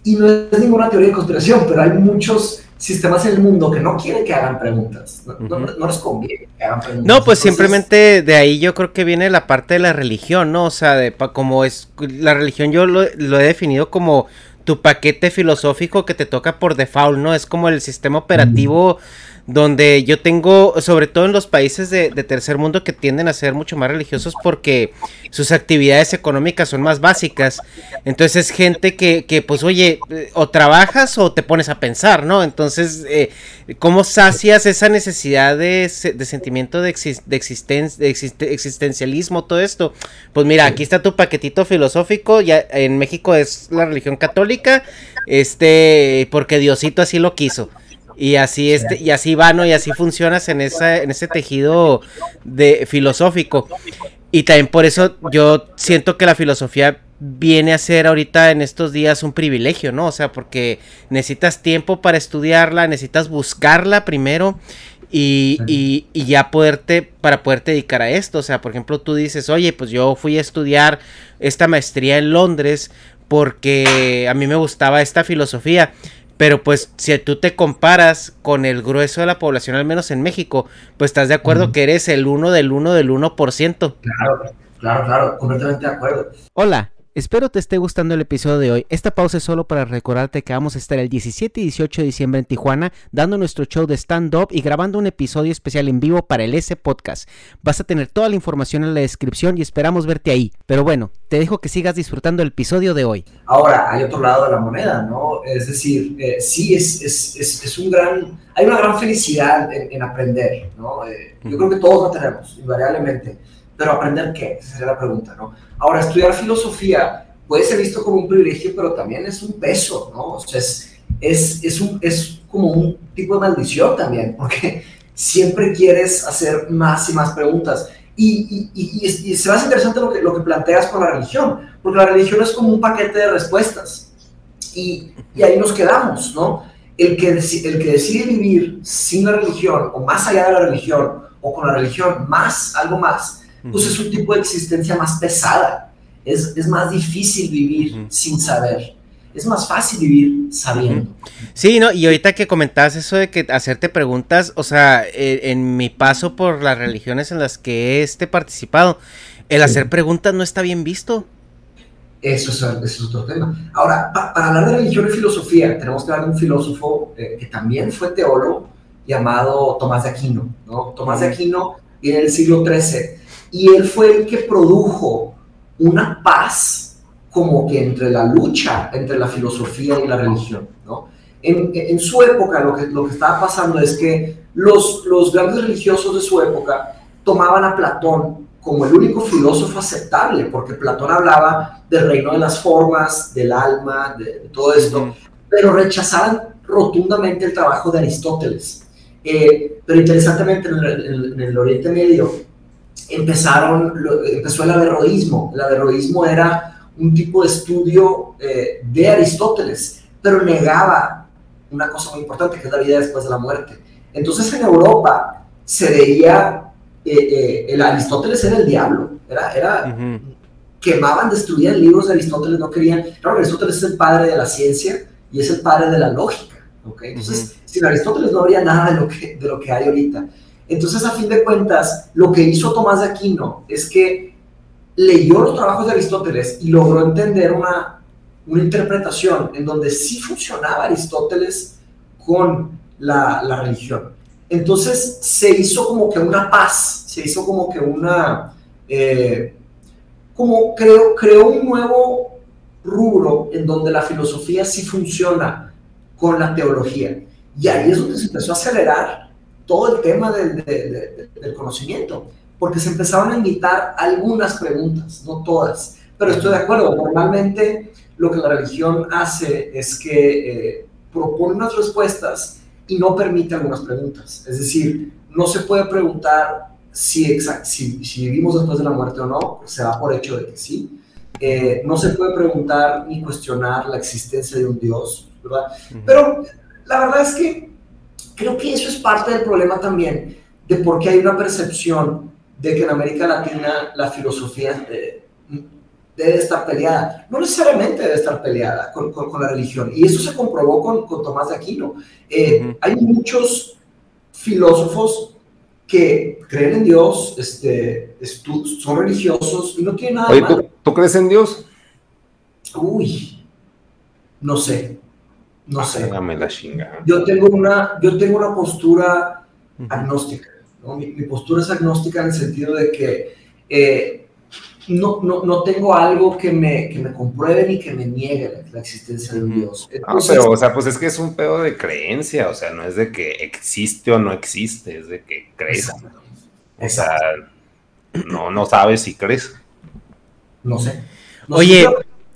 Y no es ninguna teoría de conspiración, pero hay muchos sistemas en el mundo que no quieren que hagan preguntas. No, uh -huh. no, no les conviene que hagan preguntas. No, pues Entonces, simplemente de ahí yo creo que viene la parte de la religión, ¿no? O sea, de, como es la religión yo lo, lo he definido como tu paquete filosófico que te toca por default, ¿no? Es como el sistema operativo donde yo tengo, sobre todo en los países de, tercer mundo que tienden a ser mucho más religiosos porque sus actividades económicas son más básicas. Entonces es gente que, que pues oye, o trabajas o te pones a pensar, ¿no? Entonces, eh, ¿cómo sacias esa necesidad de, de sentimiento de, de, existencialismo, todo esto? Pues mira, aquí está tu paquetito filosófico, ya en México es la religión católica, este, porque Diosito así lo quiso. Y así este, y así va, ¿no? Y así funcionas en esa, en ese tejido de filosófico. Y también por eso yo siento que la filosofía viene a ser ahorita en estos días un privilegio, ¿no? O sea, porque necesitas tiempo para estudiarla, necesitas buscarla primero y, y, y, ya poderte, para poderte dedicar a esto. O sea, por ejemplo, tú dices, oye, pues yo fui a estudiar esta maestría en Londres porque a mí me gustaba esta filosofía. Pero pues si tú te comparas con el grueso de la población, al menos en México, pues estás de acuerdo que eres el uno del uno del 1%. Claro, claro, claro, completamente de acuerdo. Hola. Espero te esté gustando el episodio de hoy. Esta pausa es solo para recordarte que vamos a estar el 17 y 18 de diciembre en Tijuana dando nuestro show de stand-up y grabando un episodio especial en vivo para el S Podcast. Vas a tener toda la información en la descripción y esperamos verte ahí. Pero bueno, te dejo que sigas disfrutando el episodio de hoy. Ahora, hay otro lado de la moneda, ¿no? Es decir, eh, sí, es, es, es, es, un gran, hay una gran felicidad en, aprender, ¿no? Eh, yo creo que todos lo tenemos, invariablemente. Pero aprender qué, esa sería la pregunta, ¿no? Ahora, estudiar filosofía puede ser visto como un privilegio, pero también es un peso, ¿no? O sea, es, es, es, un, es como un tipo de maldición también, porque siempre quieres hacer más y más preguntas. Y, y, y, y se me hace interesante lo que, lo que planteas con la religión, porque la religión es como un paquete de respuestas. Y, ahí nos quedamos, ¿no? El que, el que decide vivir sin la religión, o más allá de la religión, o con la religión más, algo más, pues es un tipo de existencia más pesada. Es, es más difícil vivir sin saber. Es más fácil vivir sabiendo. Sí, ¿no? Y ahorita que comentabas eso de que hacerte preguntas, o sea, e, en, mi paso por las religiones en las que he este participado, el hacer preguntas no está bien visto. Eso es, otro tema. Ahora, para hablar de religión y filosofía, tenemos que hablar de un filósofo eh, que también fue teólogo llamado Tomás de Aquino. ¿no? Tomás de Aquino viene del siglo XIII y él fue el que produjo una paz como que entre la lucha entre la filosofía y la religión, ¿no? En, en su época lo que, lo que estaba pasando es que los, los grandes religiosos de su época tomaban a Platón como el único filósofo aceptable, porque Platón hablaba del reino de las formas, del alma, de, todo esto, pero rechazaban rotundamente el trabajo de Aristóteles. Eh, pero interesantemente en el, en el Oriente Medio, empezaron, empezó el averroísmo. El averroísmo era un tipo de estudio eh, de Aristóteles, pero negaba una cosa muy importante, que es la vida después de la muerte. Entonces en Europa se veía, eh, eh, el Aristóteles era el diablo, era, era quemaban, destruían libros de Aristóteles, no querían, claro, Aristóteles es el padre de la ciencia y es el padre de la lógica, Entonces, sin Aristóteles no habría nada de lo que, de lo que hay ahorita. Entonces, a fin de cuentas, lo que hizo Tomás de Aquino es que leyó los trabajos de Aristóteles y logró entender una, una interpretación en donde sí funcionaba Aristóteles con la, religión. Entonces se hizo como que una paz, se hizo como que una, eh, como creo, creó un nuevo rubro en donde la filosofía sí funciona con la teología. Y ahí es donde se empezó a acelerar todo el tema del, del conocimiento, porque se empezaron a invitar algunas preguntas, no todas, pero estoy de acuerdo, normalmente lo que la religión hace es que eh, propone unas respuestas y no permite algunas preguntas, es decir, no se puede preguntar si, si, si vivimos después de la muerte o no, se da por hecho de que sí, eh, no se puede preguntar ni cuestionar la existencia de un Dios, ¿verdad? Pero la verdad es que Creo que eso es parte del problema también de por qué hay una percepción de que en América Latina la filosofía eh, debe estar peleada. No necesariamente debe estar peleada con, con, la religión. Y eso se comprobó con, con Tomás de Aquino. Eh, hay muchos filósofos que creen en Dios, este, son religiosos y no tienen nada Oye, ¿tú, ¿tú, crees en Dios? Uy, no sé. No sé. la chinga. Yo tengo una, yo tengo una postura agnóstica. Mi, postura es agnóstica en el sentido de que eh, no, no, no, tengo algo que me, que me compruebe ni que me niegue la, existencia de un Dios. no, pero, o sea, pues es que es un pedo de creencia, o sea, no es de que existe o no existe, es de que crees. O sea, no, no sabes si crees. No sé. Oye.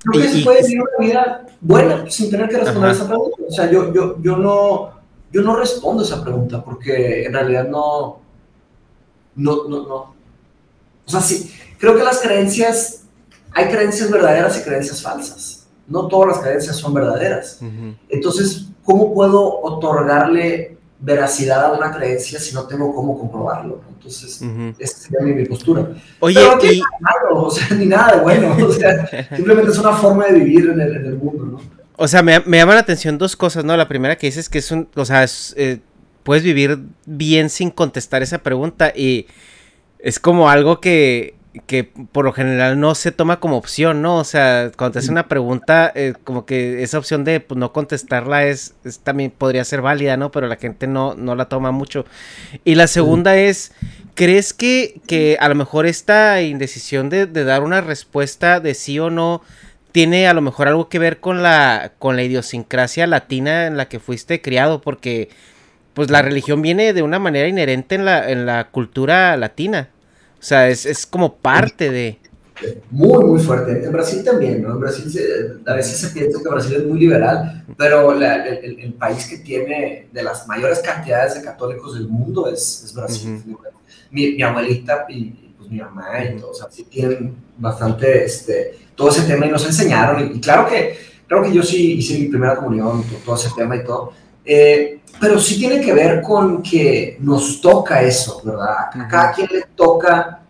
Creo que se puede vivir una vida buena sin tener que responder esa pregunta. O sea, yo, yo, yo, no, yo no respondo esa pregunta porque en realidad no, no, no, no. O sea, sí, creo que las creencias, hay creencias verdaderas y creencias falsas. No todas las creencias son verdaderas. Entonces, ¿cómo puedo otorgarle veracidad a una creencia si no tengo cómo comprobarlo? Entonces, esa sería mi, postura. Oye, Pero no y... malo, o sea, ni nada de bueno. O sea, simplemente es una forma de vivir en el, en el mundo, ¿no? O sea, me, me, llaman la atención dos cosas, ¿no? La primera que dices que es un, o sea, es, eh, puedes vivir bien sin contestar esa pregunta y es como algo que, que por lo general no se toma como opción, ¿no? O sea, cuando te hacen una pregunta, eh, como que esa opción de pues, no contestarla es, también podría ser válida, ¿no? Pero la gente no, no la toma mucho. Y la segunda es, ¿crees que, que a lo mejor esta indecisión de, de, dar una respuesta de sí o no tiene a lo mejor algo que ver con la, con la idiosincrasia latina en la que fuiste criado? Porque pues la religión viene de una manera inherente en la, en la cultura latina. O sea, es, es como parte de... Muy, muy fuerte. En Brasil también, ¿no? En Brasil a veces se piensa que Brasil es muy liberal, pero el, el, país que tiene de las mayores cantidades de católicos del mundo es, es Brasil. mi, mi, abuelita y pues, mi mamá y todos, o sea, sí tienen bastante este, todo ese tema y nos enseñaron. Y, claro, que, claro que yo sí hice mi primera comunión, todo, ese tema y todo. Eh, pero sí tiene que ver con que nos toca eso, ¿verdad? A cada quien le toca,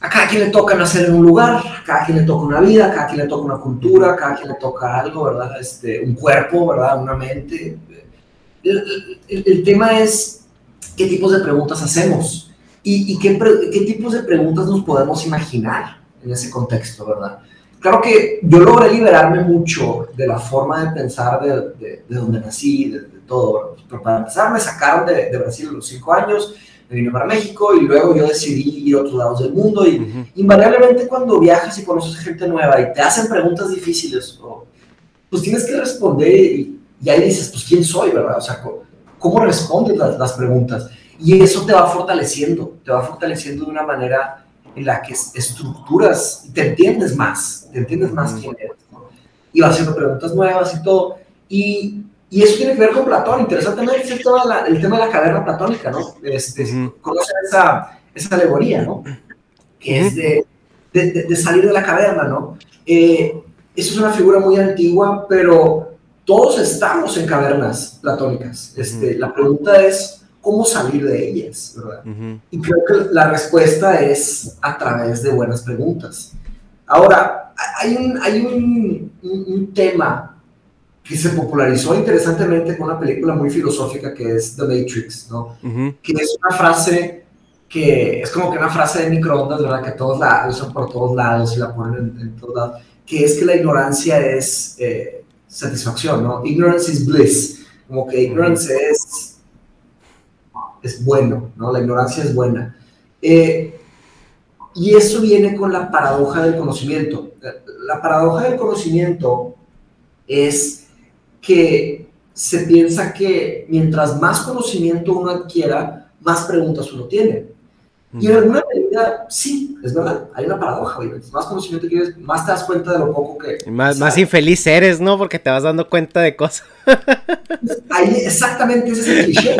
a cada quien le toca nacer en un lugar, a cada quien le toca una vida, a cada quien le toca una cultura, a cada quien le toca algo, ¿verdad? Este, un cuerpo, ¿verdad? Una mente. El, tema es qué tipos de preguntas hacemos y, y qué, qué tipos de preguntas nos podemos imaginar en ese contexto, ¿verdad? Claro que yo logré liberarme mucho de la forma de pensar de, de, de donde nací, de, todo. Pero para empezar, me sacaron de, de, Brasil a los cinco años, me vine para México y luego yo decidí ir a otros lados del mundo. Y invariablemente, cuando viajas y conoces gente nueva y te hacen preguntas difíciles, pues tienes que responder y, ahí dices, pues, ¿quién soy, verdad? O sea, ¿cómo, respondes las, las preguntas? Y eso te va fortaleciendo, te va fortaleciendo de una manera en la que estructuras, te entiendes más, te entiendes más quién eres, y vas haciendo preguntas nuevas y todo. Y y eso tiene que ver con Platón. Interesantemente, es todo el tema de la caverna platónica, ¿no? Este, Conocen esa, esa, alegoría, ¿no? Que es de, de, salir de la caverna, ¿no? Eh, eso es una figura muy antigua, pero todos estamos en cavernas platónicas. Este, La pregunta es cómo salir de ellas, ¿verdad? Y creo que la respuesta es a través de buenas preguntas. Ahora, hay un, hay un, un, un tema que se popularizó interesantemente con una película muy filosófica que es The Matrix, ¿no? Que es una frase que es como que una frase de microondas, ¿verdad? Que todos la usan por todos lados y la ponen en, todos lados, que es que la ignorancia es eh, satisfacción, ¿no? Ignorance is bliss, como que ignorance es, es bueno, ¿no? La ignorancia es buena. Eh, y eso viene con la paradoja del conocimiento. La paradoja del conocimiento es que se piensa que mientras más conocimiento uno adquiera, más preguntas uno tiene. Y en alguna medida, sí, es verdad, hay una paradoja, Más conocimiento tienes, más te das cuenta de lo poco que... más, más infeliz eres, ¿no? Porque te vas dando cuenta de cosas. Ahí, exactamente, ese es el cliché.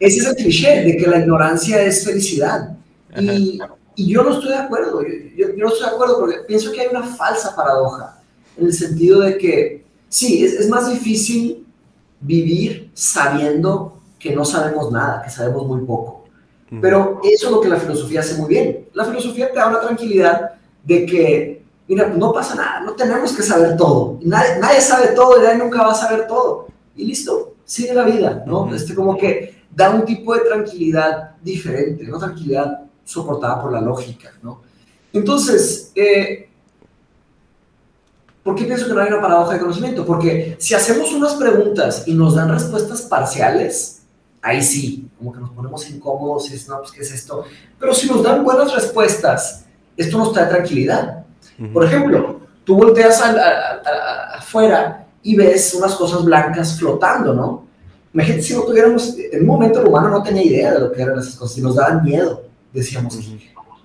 Ese es el cliché de que la ignorancia es felicidad. Y, y yo no estoy de acuerdo, yo, yo no estoy de acuerdo porque pienso que hay una falsa paradoja, en el sentido de que sí, es, más difícil vivir sabiendo que no sabemos nada, que sabemos muy poco. Pero eso es lo que la filosofía hace muy bien. La filosofía te da una tranquilidad de que, mira, no pasa nada, no tenemos que saber todo. Nadie, nadie sabe todo y nadie nunca va a saber todo. Y listo, sigue la vida, ¿no? Este, como que da un tipo de tranquilidad diferente, ¿no? Tranquilidad soportada por la lógica, ¿no? Entonces, eh, ¿Por qué pienso que no hay una paradoja de conocimiento? Porque si hacemos unas preguntas y nos dan respuestas parciales, ahí sí, como que nos ponemos incómodos y es, no, pues, ¿qué es esto? Pero si nos dan buenas respuestas, esto nos trae tranquilidad. Por ejemplo, tú volteas afuera y ves unas cosas blancas flotando, ¿no? Imagínate si no tuviéramos, en un momento el humano no tenía idea de lo que eran esas cosas y nos daban miedo. Decíamos,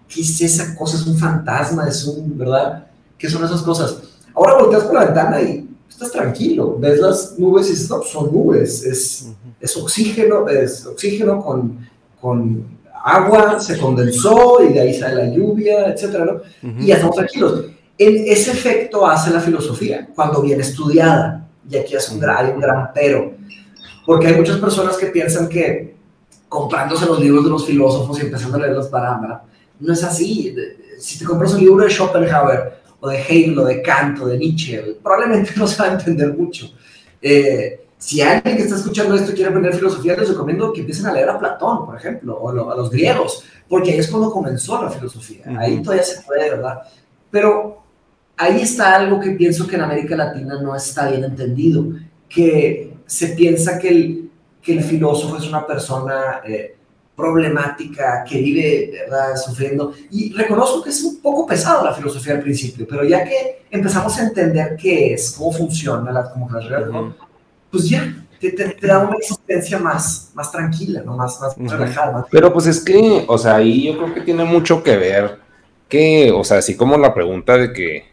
¿qué es esa cosa? Es un fantasma, es un, ¿verdad? ¿Qué son esas cosas? Ahora volteas por la ventana y estás tranquilo, ves las nubes y dices, no, son nubes, es, es oxígeno, es oxígeno con, con agua, se condensó y de ahí sale la lluvia, etcétera, ¿no? Y ya estamos tranquilos. En ese efecto hace la filosofía cuando viene estudiada, y aquí es un, hay un gran pero, porque hay muchas personas que piensan que comprándose los libros de los filósofos y empezando a leerlos para no es así. Si te compras un libro de Schopenhauer o de Hegel o de Kant o de Nietzsche, probablemente no se va a entender mucho. Eh, si alguien que está escuchando esto quiere aprender filosofía, les recomiendo que empiecen a leer a Platón, por ejemplo, o a los griegos, porque ahí es cuando comenzó la filosofía. Ahí todavía se puede, ¿verdad? Pero ahí está algo que pienso que en América Latina no está bien entendido, que se piensa que el, que el filósofo es una persona... Eh, problemática, que vive ¿verdad? sufriendo. Y reconozco que es un poco pesado la filosofía al principio, pero ya que empezamos a entender qué es, cómo funciona, la, la pues ya te, te, da una existencia más, más tranquila, ¿no? más, más relajada. Pero pues es que, o sea, ahí yo creo que tiene mucho que ver que, o sea, así como la pregunta de que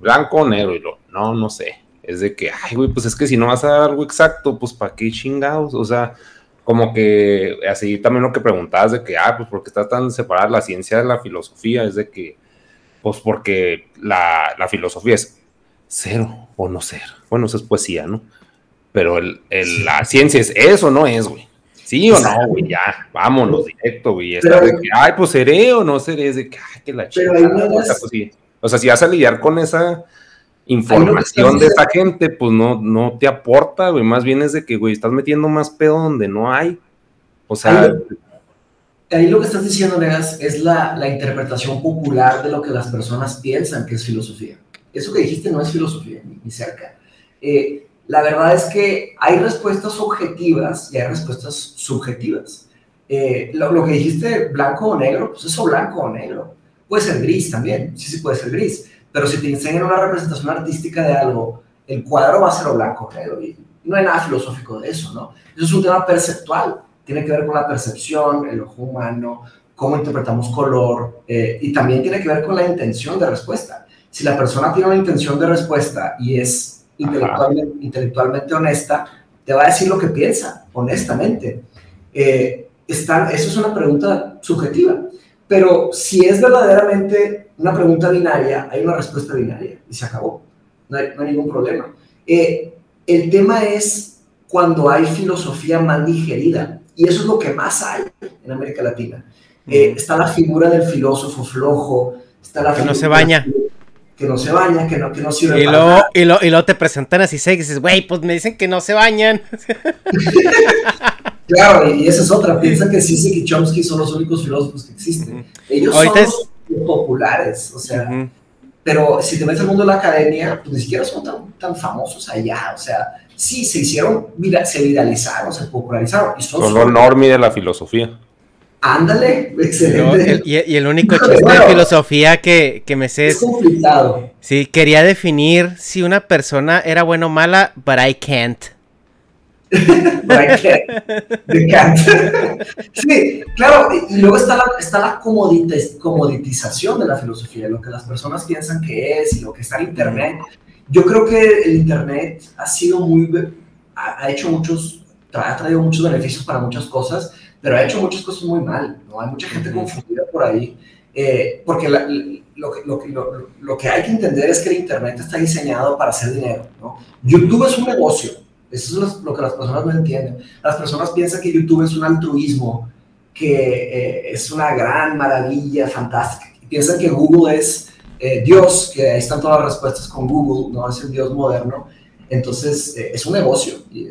blanco o negro, y lo, no, no sé, es de que, ay, güey, pues es que si no vas a dar algo exacto, pues para qué chingados, o sea, como que así también lo que preguntabas de que, ah, pues porque está tan separada la ciencia de la filosofía, es de que, pues porque la, la filosofía es cero o no ser. Bueno, eso es poesía, ¿no? Pero el, el, la ciencia es eso, no es, güey. Sí o no, güey, ya, vámonos directo, güey. Está de que, ay, pues seré o no seré, es de que, ay, que la chica. O, sea, pues, sí. o sea, si vas a lidiar con esa información de esa gente, pues no, no te aporta, güey. Más bien es de que, güey, estás metiendo más pedo donde no hay. O sea. Ahí, lo que estás diciendo, Negas, es la, la, interpretación popular de lo que las personas piensan que es filosofía. Eso que dijiste no es filosofía, ni, cerca. Eh, la verdad es que hay respuestas objetivas y hay respuestas subjetivas. Eh, lo, lo, que dijiste, blanco o negro, pues eso blanco o negro. Puede ser gris también, sí, sí puede ser gris pero si te enseñan una representación artística de algo, el cuadro va a ser blanco negro. Y no hay nada filosófico de eso, ¿no? Eso es un tema perceptual. Tiene que ver con la percepción, el ojo humano, cómo interpretamos color, eh, y también tiene que ver con la intención de respuesta. Si la persona tiene una intención de respuesta y es intelectualmente, intelectualmente honesta, te va a decir lo que piensa, honestamente. Eh, eso es una pregunta subjetiva. Pero si es verdaderamente una pregunta binaria, hay una respuesta binaria y se acabó. No hay, ningún problema. Eh, el tema es cuando hay filosofía mal digerida. Y eso es lo que más hay en América Latina. Eh, está la figura del filósofo flojo, está la que no se baña. Que no se baña, que no, que no sirve y luego, Y, lo, y luego te presentan así, y dices, güey, pues me dicen que no se bañan. Claro, y esa es otra. Piensan que Sisek y Chomsky son los únicos filósofos que existen. Ellos son los populares, o sea. Pero si te metes al mundo de la academia, pues ni siquiera son tan, tan famosos allá. O sea, sí, se hicieron, se viralizaron, se popularizaron. Y son, son normie de la filosofía. Ándale, excelente. y, el único chiste de filosofía que, que, me sé es. Es complicado. Sí, quería definir si una persona era buena o mala, but I can't. Sí, claro, y luego está la, está la comoditización de la filosofía, lo que las personas piensan que es y lo que está en Internet. Yo creo que el Internet ha sido muy, ha, hecho muchos, ha traído muchos beneficios para muchas cosas, pero ha hecho muchas cosas muy mal, ¿no? Hay mucha gente confundida por ahí, eh, porque lo, que, lo, lo, lo, que hay que entender es que el Internet está diseñado para hacer dinero, ¿no? YouTube es un negocio, eso es lo que las personas no entienden. Las personas piensan que YouTube es un altruismo, que eh, es una gran maravilla, fantástica. piensan que Google es eh, Dios, que ahí están todas las respuestas con Google, no es el Dios moderno. Entonces, eh, es un negocio y,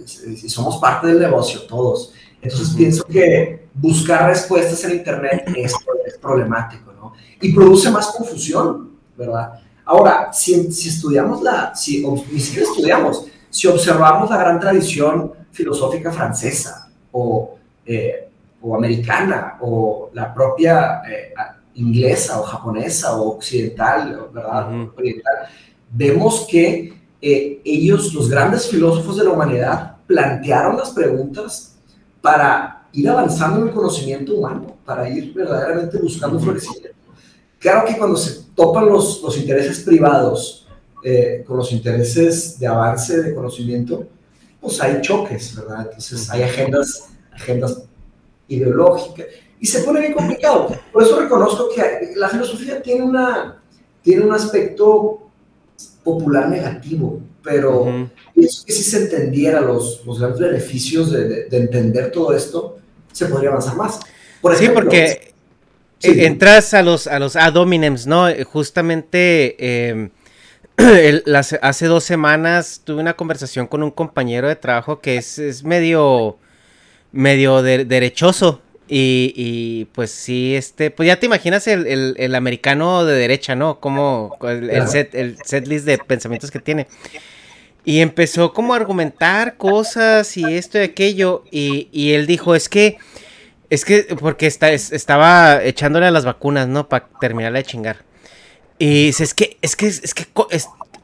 somos parte del negocio todos. Entonces, pienso que buscar respuestas en Internet es, es problemático, ¿no? Y produce más confusión, ¿verdad? Ahora, si, si estudiamos la, si, ni siquiera estudiamos, si observamos la gran tradición filosófica francesa o, eh, o americana o la propia eh, inglesa o japonesa o occidental, ¿verdad? Oriental, vemos que eh, ellos, los grandes filósofos de la humanidad, plantearon las preguntas para ir avanzando en el conocimiento humano, para ir verdaderamente buscando florecimiento. Claro que cuando se topan los, los intereses privados eh, con los intereses de avance de conocimiento, pues hay choques, ¿verdad? Entonces hay agendas, agendas ideológicas y se pone bien complicado. Por eso reconozco que la filosofía tiene, una, tiene un aspecto popular negativo, pero que si se entendiera los, los grandes beneficios de, de, entender todo esto, se podría avanzar más. Por sí, porque entras a los, a los ad hominems, ¿no? Justamente hace dos semanas tuve una conversación con un compañero de trabajo que es, es medio, medio derechoso. Y, pues sí, este, pues ya te imaginas el, americano de derecha, ¿no? Como el, set, el set list de pensamientos que tiene. Y empezó como a argumentar cosas y esto y aquello. Y, y él dijo, es que es que, porque está, estaba echándole a las vacunas, ¿no? Para terminarla de chingar. Y dice, es que, es que, es que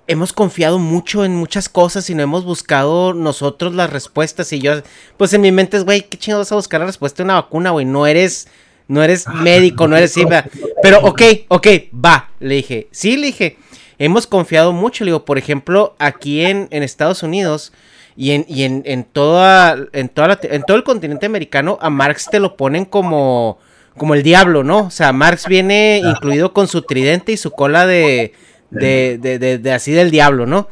hemos confiado mucho en muchas cosas y no hemos buscado nosotros las respuestas. Y yo, pues en mi mente es, güey, ¿qué chingados vas a buscar la respuesta de una vacuna, güey? No eres, no eres ah, médico, no eres... Pero, ok, ok, va, le dije. Sí, le dije, hemos confiado mucho. Le digo, por ejemplo, aquí en, en Estados Unidos y en, y en, en, toda, en, toda en todo el continente americano a Marx te lo ponen como, como el diablo, ¿no? O sea, Marx viene incluido con su tridente y su cola de, de, de, de, así del diablo, ¿no?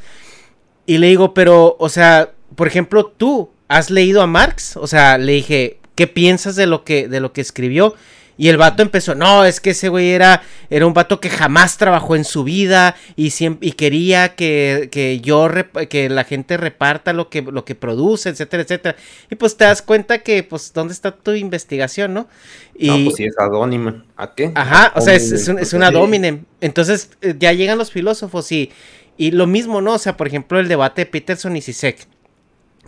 Y le digo, pero, o sea, por ejemplo, tú has leído a Marx, o sea, le dije, ¿qué piensas de lo que, de lo que escribió? Y el vato empezó, no, es que ese güey era, era un vato que jamás trabajó en su vida y, siempre, y quería que, que yo, que la gente reparta lo que, lo que produce, etcétera, etcétera. Y pues te das cuenta que, pues, ¿dónde está tu investigación, no? Y, no, pues sí, es adónime. ¿A qué? Ajá, o sea, es, es, un, es una dominem. Entonces, eh, ya llegan los filósofos y, y lo mismo, ¿no? O sea, por ejemplo, el debate de Peterson y Sisek.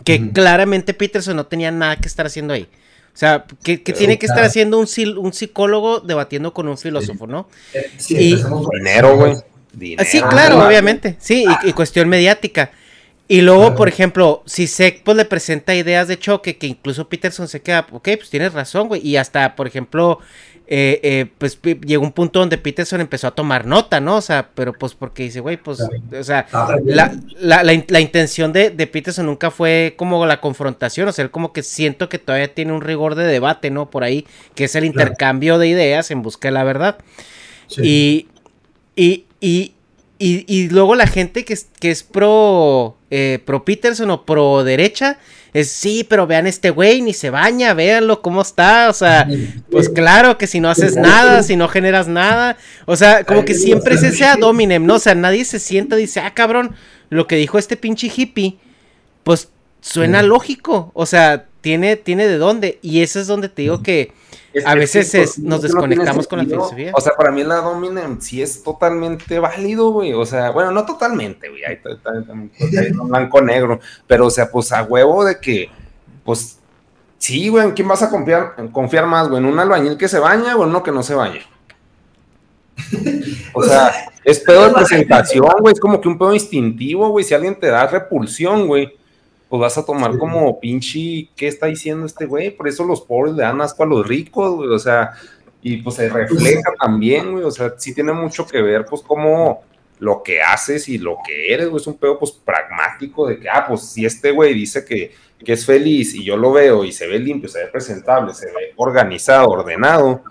Que claramente Peterson no tenía nada que estar haciendo ahí. O sea, ¿qué, tiene que estar haciendo un, un, psicólogo debatiendo con un filósofo, no? Sí, y, dinero, güey. Ah, sí, claro, obviamente. Sí, y, cuestión mediática. Y luego, por ejemplo, si Sec pues, le presenta ideas de choque, que incluso Peterson se queda, ok, pues tienes razón, güey. Y hasta, por ejemplo, eh, eh, pues llegó un punto donde Peterson empezó a tomar nota, ¿no? O sea, pero pues porque dice, güey, pues, o sea, ah, la, la, la, intención de, de, Peterson nunca fue como la confrontación, o sea, él como que siento que todavía tiene un rigor de debate, ¿no? Por ahí, que es el intercambio de ideas en busca de la verdad. Y, y, y, y, y, luego la gente que es, que es pro, eh, pro Peterson o pro derecha, es sí, pero vean este güey, ni se baña, véanlo cómo está, o sea, pues claro que si no haces nada, si no generas nada, o sea, como que siempre es ese dominem, ¿no? O sea, nadie se sienta y dice, ah, cabrón, lo que dijo este pinche hippie, pues suena lógico, o sea, tiene, tiene de dónde, y eso es donde te digo que a veces nos desconectamos con la filosofía. O sea, para mí la dominem sí es totalmente válido, güey. O sea, bueno, no totalmente, güey. Hay, blanco-negro. Pero, o sea, pues a huevo de que, pues, sí, güey, ¿en quién vas a confiar, confiar más, güey? ¿En un albañil que se baña o en uno que no se baña? O sea, es pedo de presentación, güey. Es como que un pedo instintivo, güey. Si alguien te da repulsión, güey pues vas a tomar como pinche, ¿qué está diciendo este güey? Por eso los pobres le dan asco a los ricos, güey, o sea, y pues se refleja también, güey, o sea, sí tiene mucho que ver, pues, como lo que haces y lo que eres, güey, es un pedo, pues, pragmático de que, ah, pues, si este güey dice que, que es feliz y yo lo veo y se ve limpio, se ve presentable, se ve organizado, ordenado,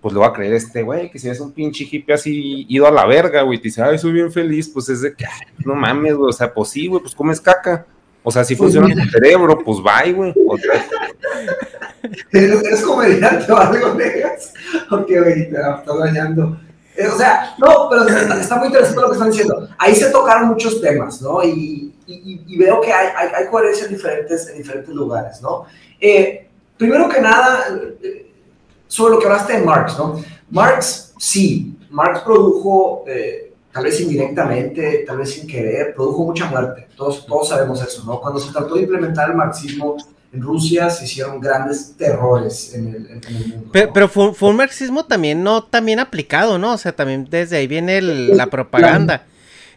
pues le va a creer este güey, que si es un pinche hippie así ido a la verga, güey, te dice, ay, soy bien feliz, pues es de que, no mames, güey, o sea, pues sí, güey, pues comes caca. O sea, si pues funciona tu cerebro, pues bye, güey. ¿Eres comediante o algo, negas? Ok, güey, te estás dañando. Eh, o sea, no, pero está, muy interesante lo que están diciendo. Ahí se tocaron muchos temas, ¿no? Y, y, veo que hay, hay, hay, coherencias diferentes en diferentes lugares, ¿no? Eh, primero que nada, eh, sobre lo que hablaste de Marx, ¿no? Marx, sí, Marx produjo tal vez indirectamente, tal vez sin querer, produjo mucha muerte. Todos, todos sabemos eso, ¿no? Cuando se trató de implementar el marxismo en Rusia se hicieron grandes terrores en el, mundo. Pero, fue, un marxismo también no también aplicado, ¿no? O sea, también desde ahí viene la propaganda.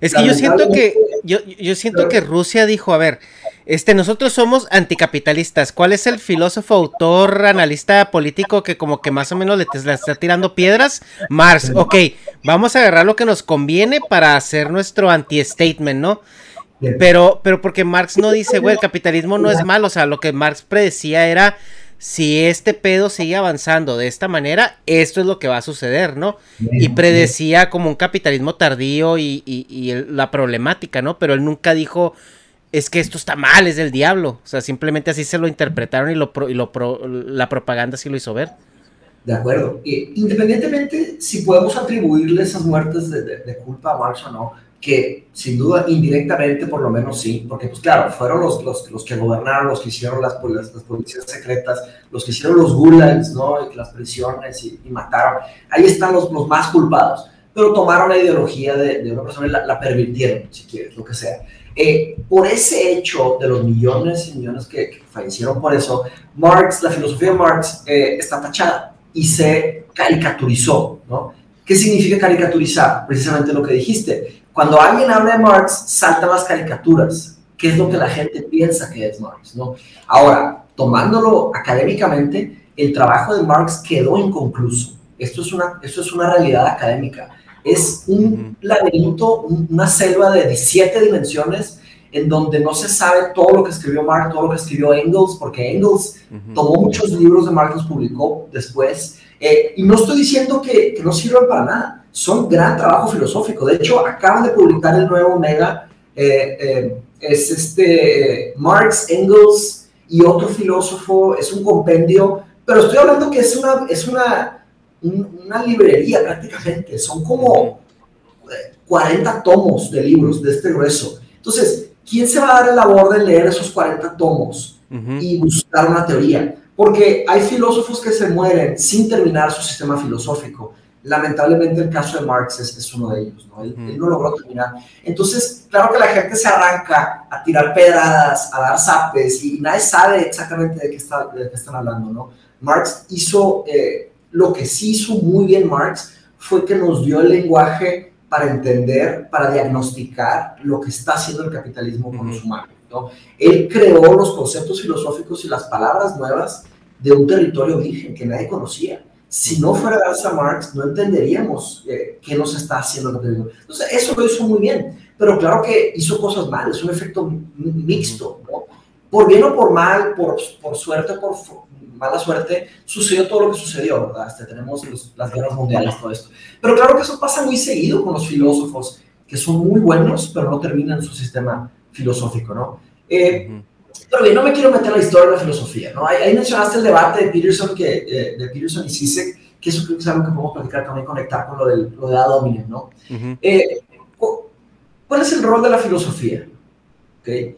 Es que yo siento que yo, yo siento que Rusia dijo, a ver, este, nosotros somos anticapitalistas. ¿Cuál es el filósofo, autor, analista político que como que más o menos le, está tirando piedras? Marx. Ok, vamos a agarrar lo que nos conviene para hacer nuestro anti-statement, ¿no? Pero, pero porque Marx no dice, güey, el capitalismo no es malo. O sea, lo que Marx predecía era si este pedo sigue avanzando de esta manera, esto es lo que va a suceder, ¿no? Y predecía como un capitalismo tardío y, y la problemática, ¿no? Pero él nunca dijo, es que esto está mal, es del diablo. O sea, simplemente así se lo interpretaron y, lo, y lo la propaganda sí lo hizo ver. De acuerdo. independientemente si podemos atribuirle esas muertes de, culpa a Marx o no, que sin duda indirectamente por lo menos sí, porque pues claro, fueron los, los, los que gobernaron, los que hicieron las, las, las, policías secretas, los que hicieron los gulags, ¿no? las prisiones y, mataron. Ahí están los, los más culpados, pero tomaron la ideología de, de una persona y la, la pervirtieron, si quieres, lo que sea. Eh, por ese hecho de los millones y millones que, fallecieron por eso, Marx, la filosofía de Marx eh, está tachada y se caricaturizó, ¿no? ¿Qué significa caricaturizar? Precisamente lo que dijiste. Cuando alguien habla de Marx, saltan las caricaturas, ¿Qué es lo que la gente piensa que es Marx, ¿no? Ahora, tomándolo académicamente, el trabajo de Marx quedó inconcluso. Esto es una, esto es una realidad académica es un laberinto, una selva de 17 dimensiones en donde no se sabe todo lo que escribió Marx, todo lo que escribió Engels, porque Engels tomó muchos libros de Marx, los publicó después. Eh, y no estoy diciendo que, que, no sirvan para nada, son gran trabajo filosófico. De hecho, acaban de publicar el nuevo Omega, eh, eh, es este Marx, Engels y otro filósofo, es un compendio, pero estoy hablando que es una, es una una librería prácticamente, son como 40 tomos de libros de este grueso. Entonces, ¿quién se va a dar el labor de leer esos 40 tomos y buscar una teoría? Porque hay filósofos que se mueren sin terminar su sistema filosófico. Lamentablemente el caso de Marx es, uno de ellos, ¿no? Él, no logró terminar. Entonces, claro que la gente se arranca a tirar pedradas, a dar zapes y nadie sabe exactamente de qué, está, de qué están hablando, ¿no? Marx hizo eh, lo que sí hizo muy bien Marx fue que nos dio el lenguaje para entender, para diagnosticar lo que está haciendo el capitalismo con los humanos. ¿no? Él creó los conceptos filosóficos y las palabras nuevas de un territorio virgen que nadie conocía. Si no fuera gracias a Marx, no entenderíamos eh, qué nos está haciendo. Entonces, eso lo hizo muy bien, pero claro que hizo cosas mal, es un efecto mixto, ¿no? Por bien o por mal, por, por suerte o por mala suerte, sucedió todo lo que sucedió, ¿verdad? Este, tenemos las guerras mundiales, todo esto. Pero claro que eso pasa muy seguido con los filósofos, que son muy buenos, pero no terminan su sistema filosófico, ¿no? Eh, pero bien, no me quiero meter en la historia de la filosofía, ¿no? Ahí, mencionaste el debate de Peterson, que, eh, de Peterson y Sisek, que eso creo que es algo que podemos platicar también, conectar con lo, del, lo de Ad ¿no? Eh, ¿Cuál es el rol de la filosofía? ¿Okay?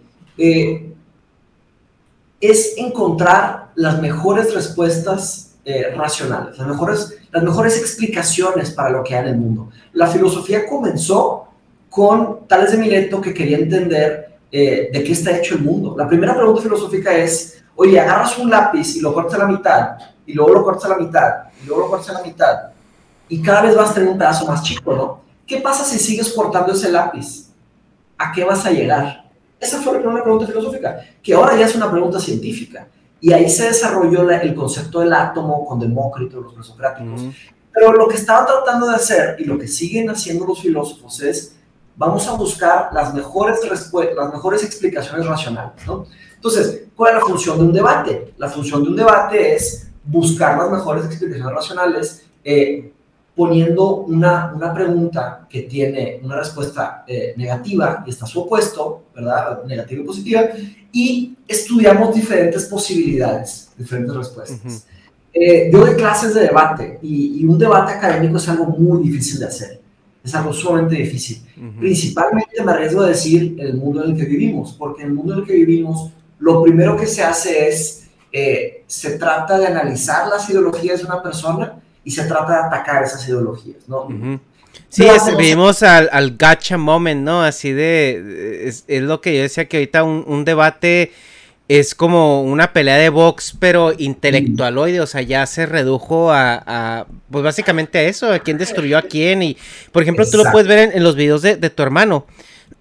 es encontrar las mejores respuestas eh, racionales, las mejores, las mejores explicaciones para lo que hay en el mundo. La filosofía comenzó con Tales de Mileto que quería entender eh, de qué está hecho el mundo. La primera pregunta filosófica es, oye, agarras un lápiz y lo cortas a la mitad, y luego lo cortas a la mitad, y luego lo cortas a la mitad, y cada vez vas a tener un pedazo más chico, ¿no? ¿Qué pasa si sigues cortando ese lápiz? ¿A qué vas a llegar? Esa fue la primera pregunta filosófica, que ahora ya es una pregunta científica. Y ahí se desarrolló el concepto del átomo con Demócrito, los presocráticos. Pero lo que estaba tratando de hacer y lo que siguen haciendo los filósofos es, vamos a buscar las mejores, las mejores explicaciones racionales. ¿no? Entonces, ¿cuál es la función de un debate? La función de un debate es buscar las mejores explicaciones racionales eh, poniendo una, una pregunta que tiene una respuesta eh, negativa y está su opuesto, ¿verdad? Negativa y positiva, y estudiamos diferentes posibilidades, diferentes respuestas. Eh, yo doy clases de debate y, un debate académico es algo muy difícil de hacer, es algo sumamente difícil. Principalmente me arriesgo a decir el mundo en el que vivimos, porque en el mundo en el que vivimos lo primero que se hace es, eh, se trata de analizar las ideologías de una persona y se trata de atacar esas ideologías, ¿no? Sí, vimos al, al, gacha moment, ¿no? Así de... Es, lo que yo decía que ahorita un, debate es como una pelea de box, pero intelectualoide, o sea, ya se redujo a, pues básicamente a eso, a quién destruyó a quién. Y, por ejemplo, tú lo puedes ver en, los videos de, de tu hermano,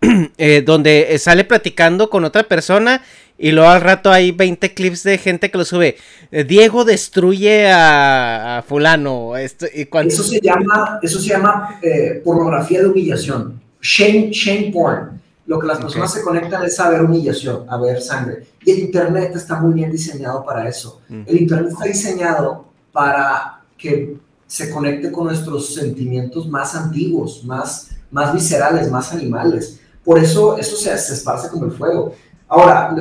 eh, donde sale platicando con otra persona y luego al rato hay 20 clips de gente que lo sube. Eh, Diego destruye a, fulano. Esto, y Eso se llama, eso se llama eh, pornografía de humillación. Shame, shame porn. Lo que las personas se conectan es a ver humillación, a ver sangre. Y el Internet está muy bien diseñado para eso. Mm. El Internet está diseñado para que se conecte con nuestros sentimientos más antiguos, más, más viscerales, más animales. Por eso eso se, se esparce como el fuego. Ahora,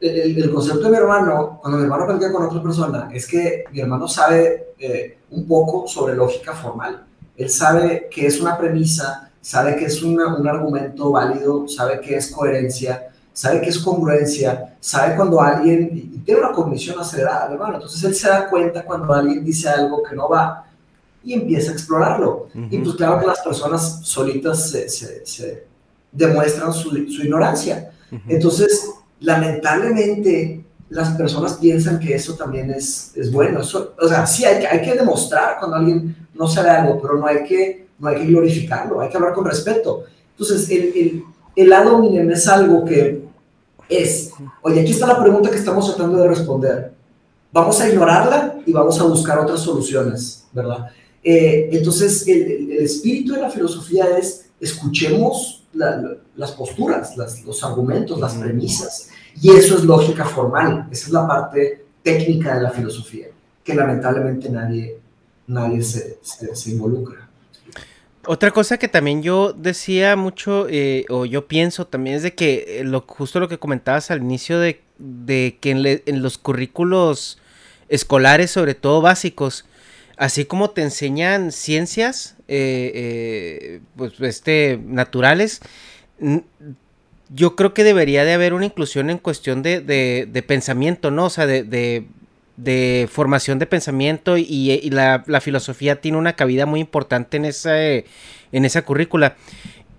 el, concepto de mi hermano, cuando mi hermano platica con otra persona, es que mi hermano sabe eh, un poco sobre lógica formal. Él sabe que es una premisa, sabe que es un argumento válido, sabe que es coherencia, sabe que es congruencia, sabe cuando alguien tiene una cognición acelerada, hermano. Entonces él se da cuenta cuando alguien dice algo que no va y empieza a explorarlo. Y pues claro que las personas solitas se, se, demuestran su, su ignorancia. Entonces, lamentablemente las personas piensan que eso también es, es bueno. o sea, sí hay que, hay que demostrar cuando alguien no sabe algo, pero no hay que, no hay que glorificarlo, hay que hablar con respeto. Entonces, el, el, el ad es algo que es, oye, aquí está la pregunta que estamos tratando de responder. Vamos a ignorarla y vamos a buscar otras soluciones, ¿verdad? Eh, entonces, el, el, espíritu de la filosofía es, escuchemos las posturas, los argumentos, las premisas. Y eso es lógica formal, esa es la parte técnica de la filosofía, que lamentablemente nadie, nadie se, se, involucra. Otra cosa que también yo decía mucho, eh, o yo pienso también, es de que eh, lo, justo lo que comentabas al inicio de, de que en, los currículos escolares, sobre todo básicos, así como te enseñan ciencias, eh, pues este, naturales, yo creo que debería de haber una inclusión en cuestión de, de, pensamiento, ¿no? O sea, de, de, formación de pensamiento y, la, filosofía tiene una cabida muy importante en esa, en esa currícula.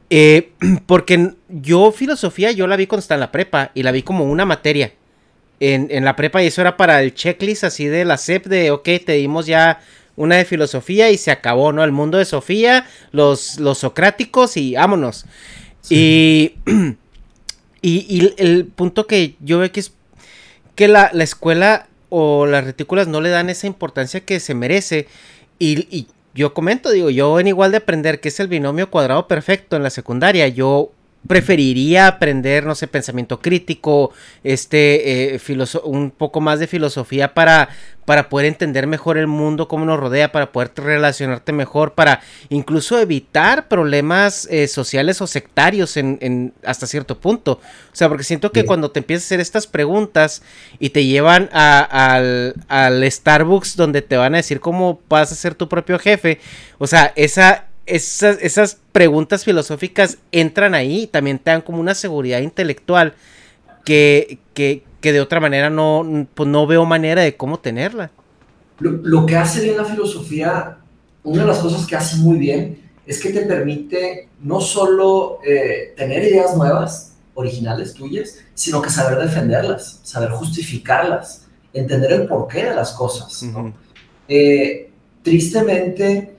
Eh, porque yo filosofía yo la vi cuando estaba en la prepa y la vi como una materia en, en, la prepa y eso era para el checklist así de la SEP de, ok, te dimos ya una de filosofía y se acabó, ¿no? El mundo de Sofía, los, los socráticos y vámonos. Y, y, el punto que yo veo que es que la, escuela o las retículas no le dan esa importancia que se merece. Y, yo comento, digo, yo en igual de aprender que es el binomio cuadrado perfecto en la secundaria, yo preferiría aprender, no sé, pensamiento crítico, este, eh, un poco más de filosofía para, para poder entender mejor el mundo, cómo nos rodea, para poder relacionarte mejor, para incluso evitar problemas eh, sociales o sectarios en, hasta cierto punto. O sea, porque siento que cuando te empiezas a hacer estas preguntas y te llevan al, al Starbucks donde te van a decir cómo vas a ser tu propio jefe, o sea, esa esas, esas preguntas filosóficas entran ahí y también te dan como una seguridad intelectual que, que, que de otra manera no, pues no veo manera de cómo tenerla. Lo, lo, que hace bien la filosofía, una de las cosas que hace muy bien es que te permite no solo eh, tener ideas nuevas, originales tuyas, sino que saber defenderlas, saber justificarlas, entender el porqué de las cosas. ¿no? eh, tristemente,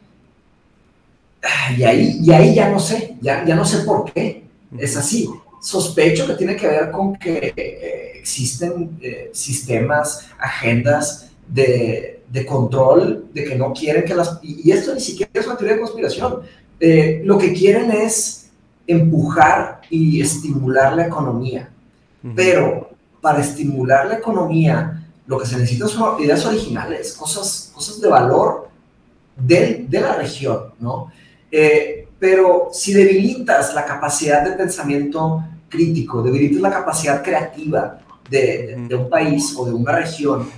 y ahí, y ahí ya no sé, ya, ya no sé por qué es así. Sospecho que tiene que ver con que eh, existen eh, sistemas, agendas de, de, control, de que no quieren que las... Y, esto ni siquiera es una teoría de conspiración. Eh, lo que quieren es empujar y estimular la economía. Pero para estimular la economía, lo que se necesita son ideas originales, cosas, cosas de valor de, de la región, ¿no? Eh, pero si debilitas la capacidad de pensamiento crítico, debilitas la capacidad creativa de, un país o de una región,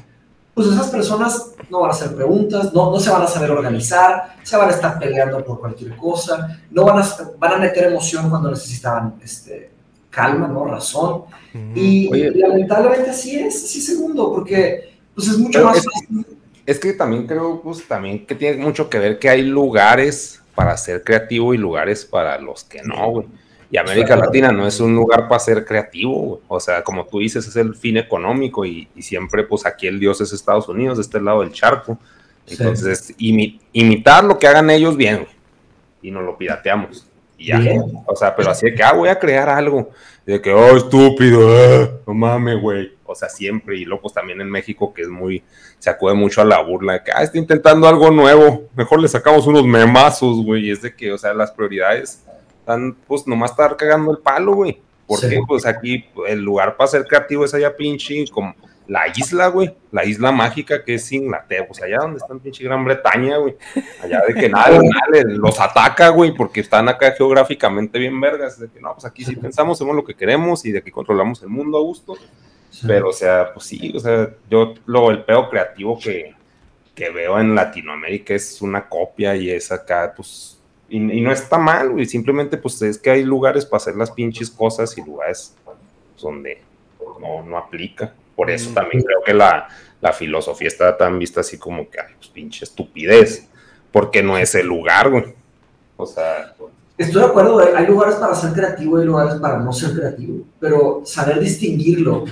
pues esas personas no van a hacer preguntas, no, no se van a saber organizar, se van a estar peleando por cualquier cosa, no van a, van a meter emoción cuando necesitaban este, calma, ¿no? Razón. Y, lamentablemente así es, así segundo, porque pues es mucho más es, Es que también creo, pues también que tiene mucho que ver que hay lugares para ser creativo y lugares para los que no, güey. Y América Latina no es un lugar para ser creativo, o sea, como tú dices, es el fin económico y, siempre, pues aquí el dios es Estados Unidos, de este lado del charco. Entonces, imitar lo que hagan ellos bien, y nos lo pirateamos. Y ya, o sea, pero así de que, ah, voy a crear algo. de que, oh, estúpido, ah, no mames, güey. O sea, siempre, y luego pues también en México, que es muy, se acude mucho a la burla de que, ah, está intentando algo nuevo, mejor le sacamos unos memazos, güey. Y es de que, o sea, las prioridades están, pues, nomás estar cagando el palo, güey. Porque, pues, aquí el lugar para ser creativo es allá pinche, como la isla, güey, la isla mágica que es Inglaterra, pues allá donde está pinche Gran Bretaña, güey, allá de que nada, los ataca, güey, porque están acá geográficamente bien vergas, de que no, pues aquí sí pensamos, hacemos lo que queremos y de que controlamos el mundo a gusto, pero, o sea, pues sí, o sea, yo lo, el pedo creativo que, que veo en Latinoamérica es una copia y es acá, pues, y, no está mal, güey. Simplemente, pues es que hay lugares para hacer las pinches cosas y lugares donde no, no aplica. Por eso mm. también creo que la, la, filosofía está tan vista así como que, ay, pues pinche estupidez. Porque no es el lugar, güey. O sea. Estoy de acuerdo, hay lugares para ser creativo y lugares para no ser creativo. Pero saber distinguirlo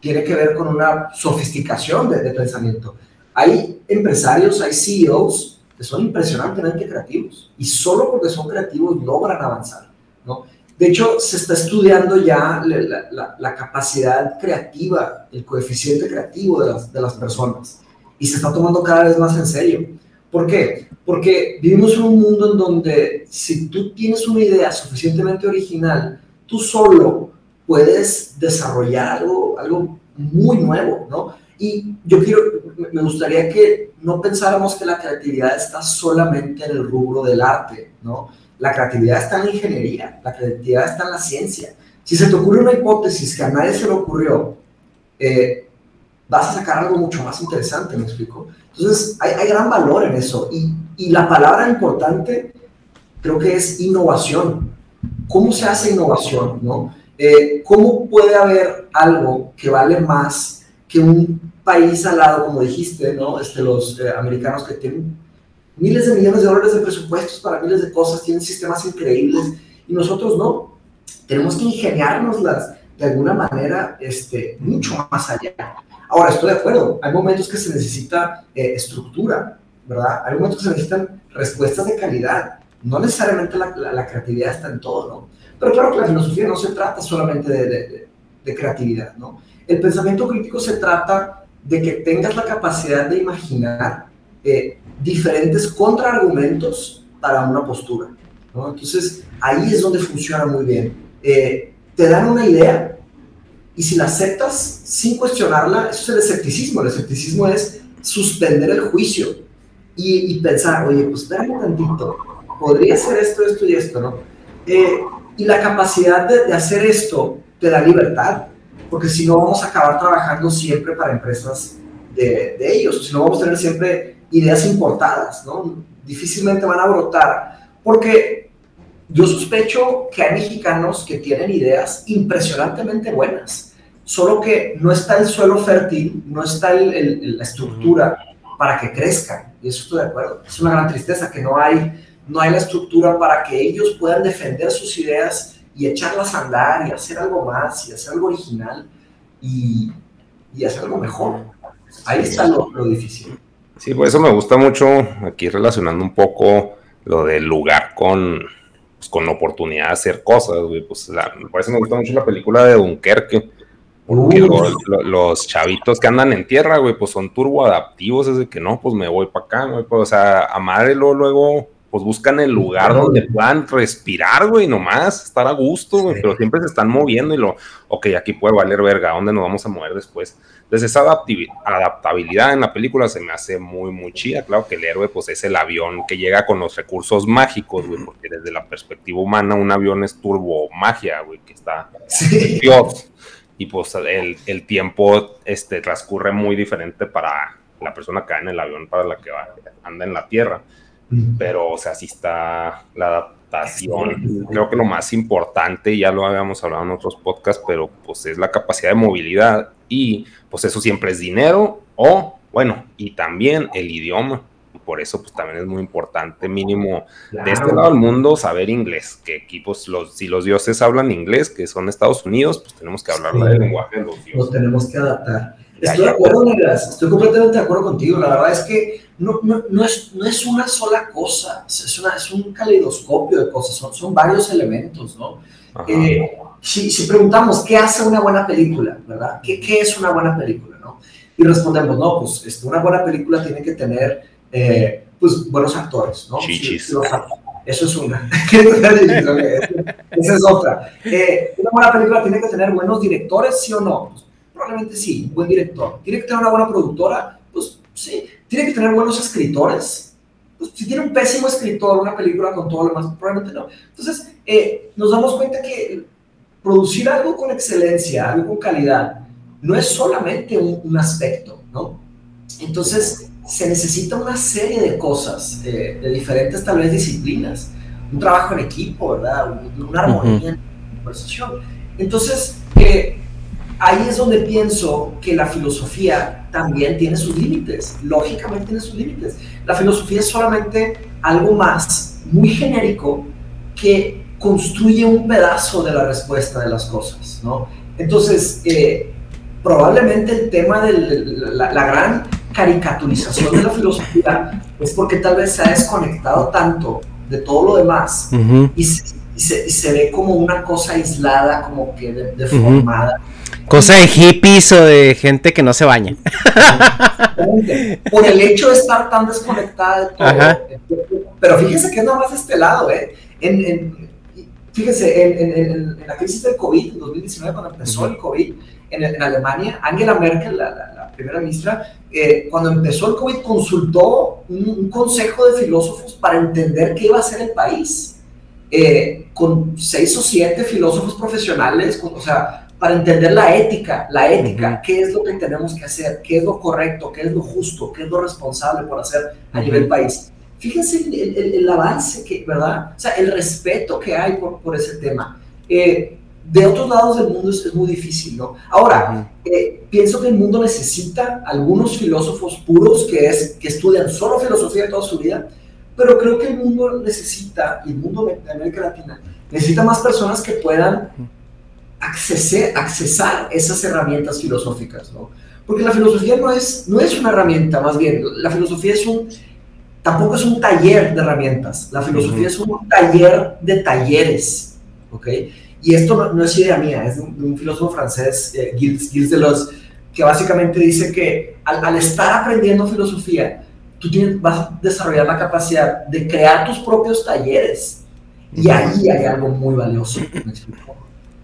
tiene que ver con una sofisticación de, de pensamiento. Hay empresarios, hay CEOs que son impresionantemente creativos y solo porque son creativos logran avanzar, ¿no? De hecho, se está estudiando ya la, capacidad creativa, el coeficiente creativo de las, de las personas y se está tomando cada vez más en serio. ¿Por qué? Porque vivimos en un mundo en donde si tú tienes una idea suficientemente original, tú solo puedes desarrollar algo, algo muy nuevo, ¿no? Y yo quiero, me gustaría que no pensáramos que la creatividad está solamente en el rubro del arte, ¿no? La creatividad está en la ingeniería, la creatividad está en la ciencia. Si se te ocurre una hipótesis que a nadie se le ocurrió, eh, vas a sacar algo mucho más interesante, ¿me explico? Entonces, hay, gran valor en eso. Y, y, la palabra importante creo que es innovación. ¿Cómo se hace innovación, no? Eh, ¿Cómo puede haber algo que vale más que un país al lado, como dijiste, ¿no? Este, los eh, americanos que tienen miles de millones de dólares de presupuestos para miles de cosas, tienen sistemas increíbles y nosotros no. Tenemos que ingeniárnoslas de alguna manera este, mucho más allá. Ahora, estoy de acuerdo, hay momentos que se necesita eh, estructura, ¿verdad? Hay momentos que se necesitan respuestas de calidad. No necesariamente la, la, creatividad está en todo, ¿no? Pero claro que la filosofía no se trata solamente de, de, de creatividad, ¿no? El pensamiento crítico se trata de que tengas la capacidad de imaginar eh, diferentes contraargumentos para una postura. Entonces, ahí es donde funciona muy bien. Eh, te dan una idea y si la aceptas sin cuestionarla, eso es el escepticismo. El escepticismo es suspender el juicio y, pensar, oye, pues espérame tantito, podría ser esto, esto y esto, ¿no? Eh, y la capacidad de, de hacer esto te da libertad porque si no vamos a acabar trabajando siempre para empresas de, de ellos, si no vamos a tener siempre ideas importadas, ¿no? Difícilmente van a brotar, porque yo sospecho que hay mexicanos que tienen ideas impresionantemente buenas, solo que no está el suelo fértil, no está el, la estructura para que crezcan, y eso estoy de acuerdo. Es una gran tristeza que no hay, no hay la estructura para que ellos puedan defender sus ideas y echarlas a andar y hacer algo más y hacer algo original y, y hacer algo mejor. Ahí está lo, difícil. Sí, por eso me gusta mucho aquí relacionando un poco lo del lugar con, pues, con la oportunidad de hacer cosas, Pues la, por eso me gusta mucho la película de Dunkerque. Porque los chavitos que andan en tierra, güey, pues son turbo adaptivos, es de que no, pues me voy para acá, güey, pues, o sea, amarlo luego pues buscan el lugar donde puedan respirar, güey, nomás, estar a gusto, güey, pero siempre se están moviendo y lo, ok, aquí puede valer verga, ¿a dónde nos vamos a mover después? Entonces esa adaptabilidad en la película se me hace muy, muy chida, claro que el héroe pues es el avión que llega con los recursos mágicos, güey, porque desde la perspectiva humana un avión es turbo magia, güey, que está Dios, y pues el, el tiempo este, transcurre muy diferente para la persona que va en el avión para la que va, anda en la tierra. Pero o sea, sí está la Creo que lo más importante, ya lo habíamos hablado en otros podcasts, pero pues es la capacidad de movilidad y pues eso siempre es dinero o, bueno, y también el idioma. por eso pues también es muy importante mínimo de este lado del mundo saber inglés, que equipos, los, si los dioses hablan inglés, que son Estados Unidos, pues tenemos que hablar el lenguaje de los dioses. Nos tenemos que adaptar. Estoy de acuerdo, estoy completamente de acuerdo contigo. La verdad es que no, no, no, es, no es una sola cosa, es, una, es un caleidoscopio de cosas, son, son varios elementos, ¿no? Eh, si, si, preguntamos qué hace una buena película, ¿verdad? ¿Qué, ¿Qué, es una buena película, no? Y respondemos, no, pues este, una buena película tiene que tener, eh, pues, buenos actores, ¿no? Chichis. eso es una. Esa es otra. Eh, una buena película tiene que tener buenos directores, ¿sí o no? Probablemente sí, un buen director. ¿Tiene que tener una buena productora? Pues sí. ¿Tiene que tener buenos escritores? Pues si tiene un pésimo escritor, una película con todo lo demás, probablemente no. Entonces, eh, nos damos cuenta que producir algo con excelencia, algo con calidad, no es solamente un, aspecto, ¿no? Entonces, se necesita una serie de cosas, eh, de diferentes tal vez disciplinas, un trabajo en equipo, ¿verdad? Una armonía en la conversación. Entonces, eh, ahí es donde pienso que la filosofía también tiene sus límites, lógicamente tiene sus límites. La filosofía es solamente algo más, muy genérico, que construye un pedazo de la respuesta de las cosas, ¿no? Entonces, eh, probablemente el tema de la, gran caricaturización de la filosofía es porque tal vez se ha desconectado tanto de todo lo demás y, se, ve como una cosa aislada, como que deformada. Cosa de hippies o de gente que no se baña. Por el hecho de estar tan desconectada de todo. Pero fíjese que es nada más este lado, ¿eh? En, fíjese, en, la crisis del COVID, en 2019, cuando empezó el COVID, en, Alemania, Angela Merkel, la, primera ministra, eh, cuando empezó el COVID, consultó un, consejo de filósofos para entender qué iba a hacer el país. Eh, con seis o siete filósofos profesionales, con, o sea, para entender la ética, la ética, qué es lo que tenemos que hacer, qué es lo correcto, qué es lo justo, qué es lo responsable por hacer a nivel país. Fíjense el, avance, que, ¿verdad? O sea, el respeto que hay por, por ese tema. Eh, de otros lados del mundo es, muy difícil, ¿no? Ahora, eh, pienso que el mundo necesita algunos filósofos puros que, es, que estudian solo filosofía toda su vida, pero creo que el mundo necesita, y el mundo de América Latina, necesita más personas que puedan acceder, accesar esas herramientas filosóficas, ¿no? Porque la filosofía no es, no es una herramienta, más bien, la filosofía es un, tampoco es un taller de herramientas, la filosofía es un taller de talleres, ¿ok? Y esto no, es idea mía, es de un, filósofo francés, eh, Gilles, Gilles, Deleuze, que básicamente dice que al, al estar aprendiendo filosofía, tú tienes, vas a desarrollar la capacidad de crear tus propios talleres. Y ahí hay algo muy valioso. ¿me explico?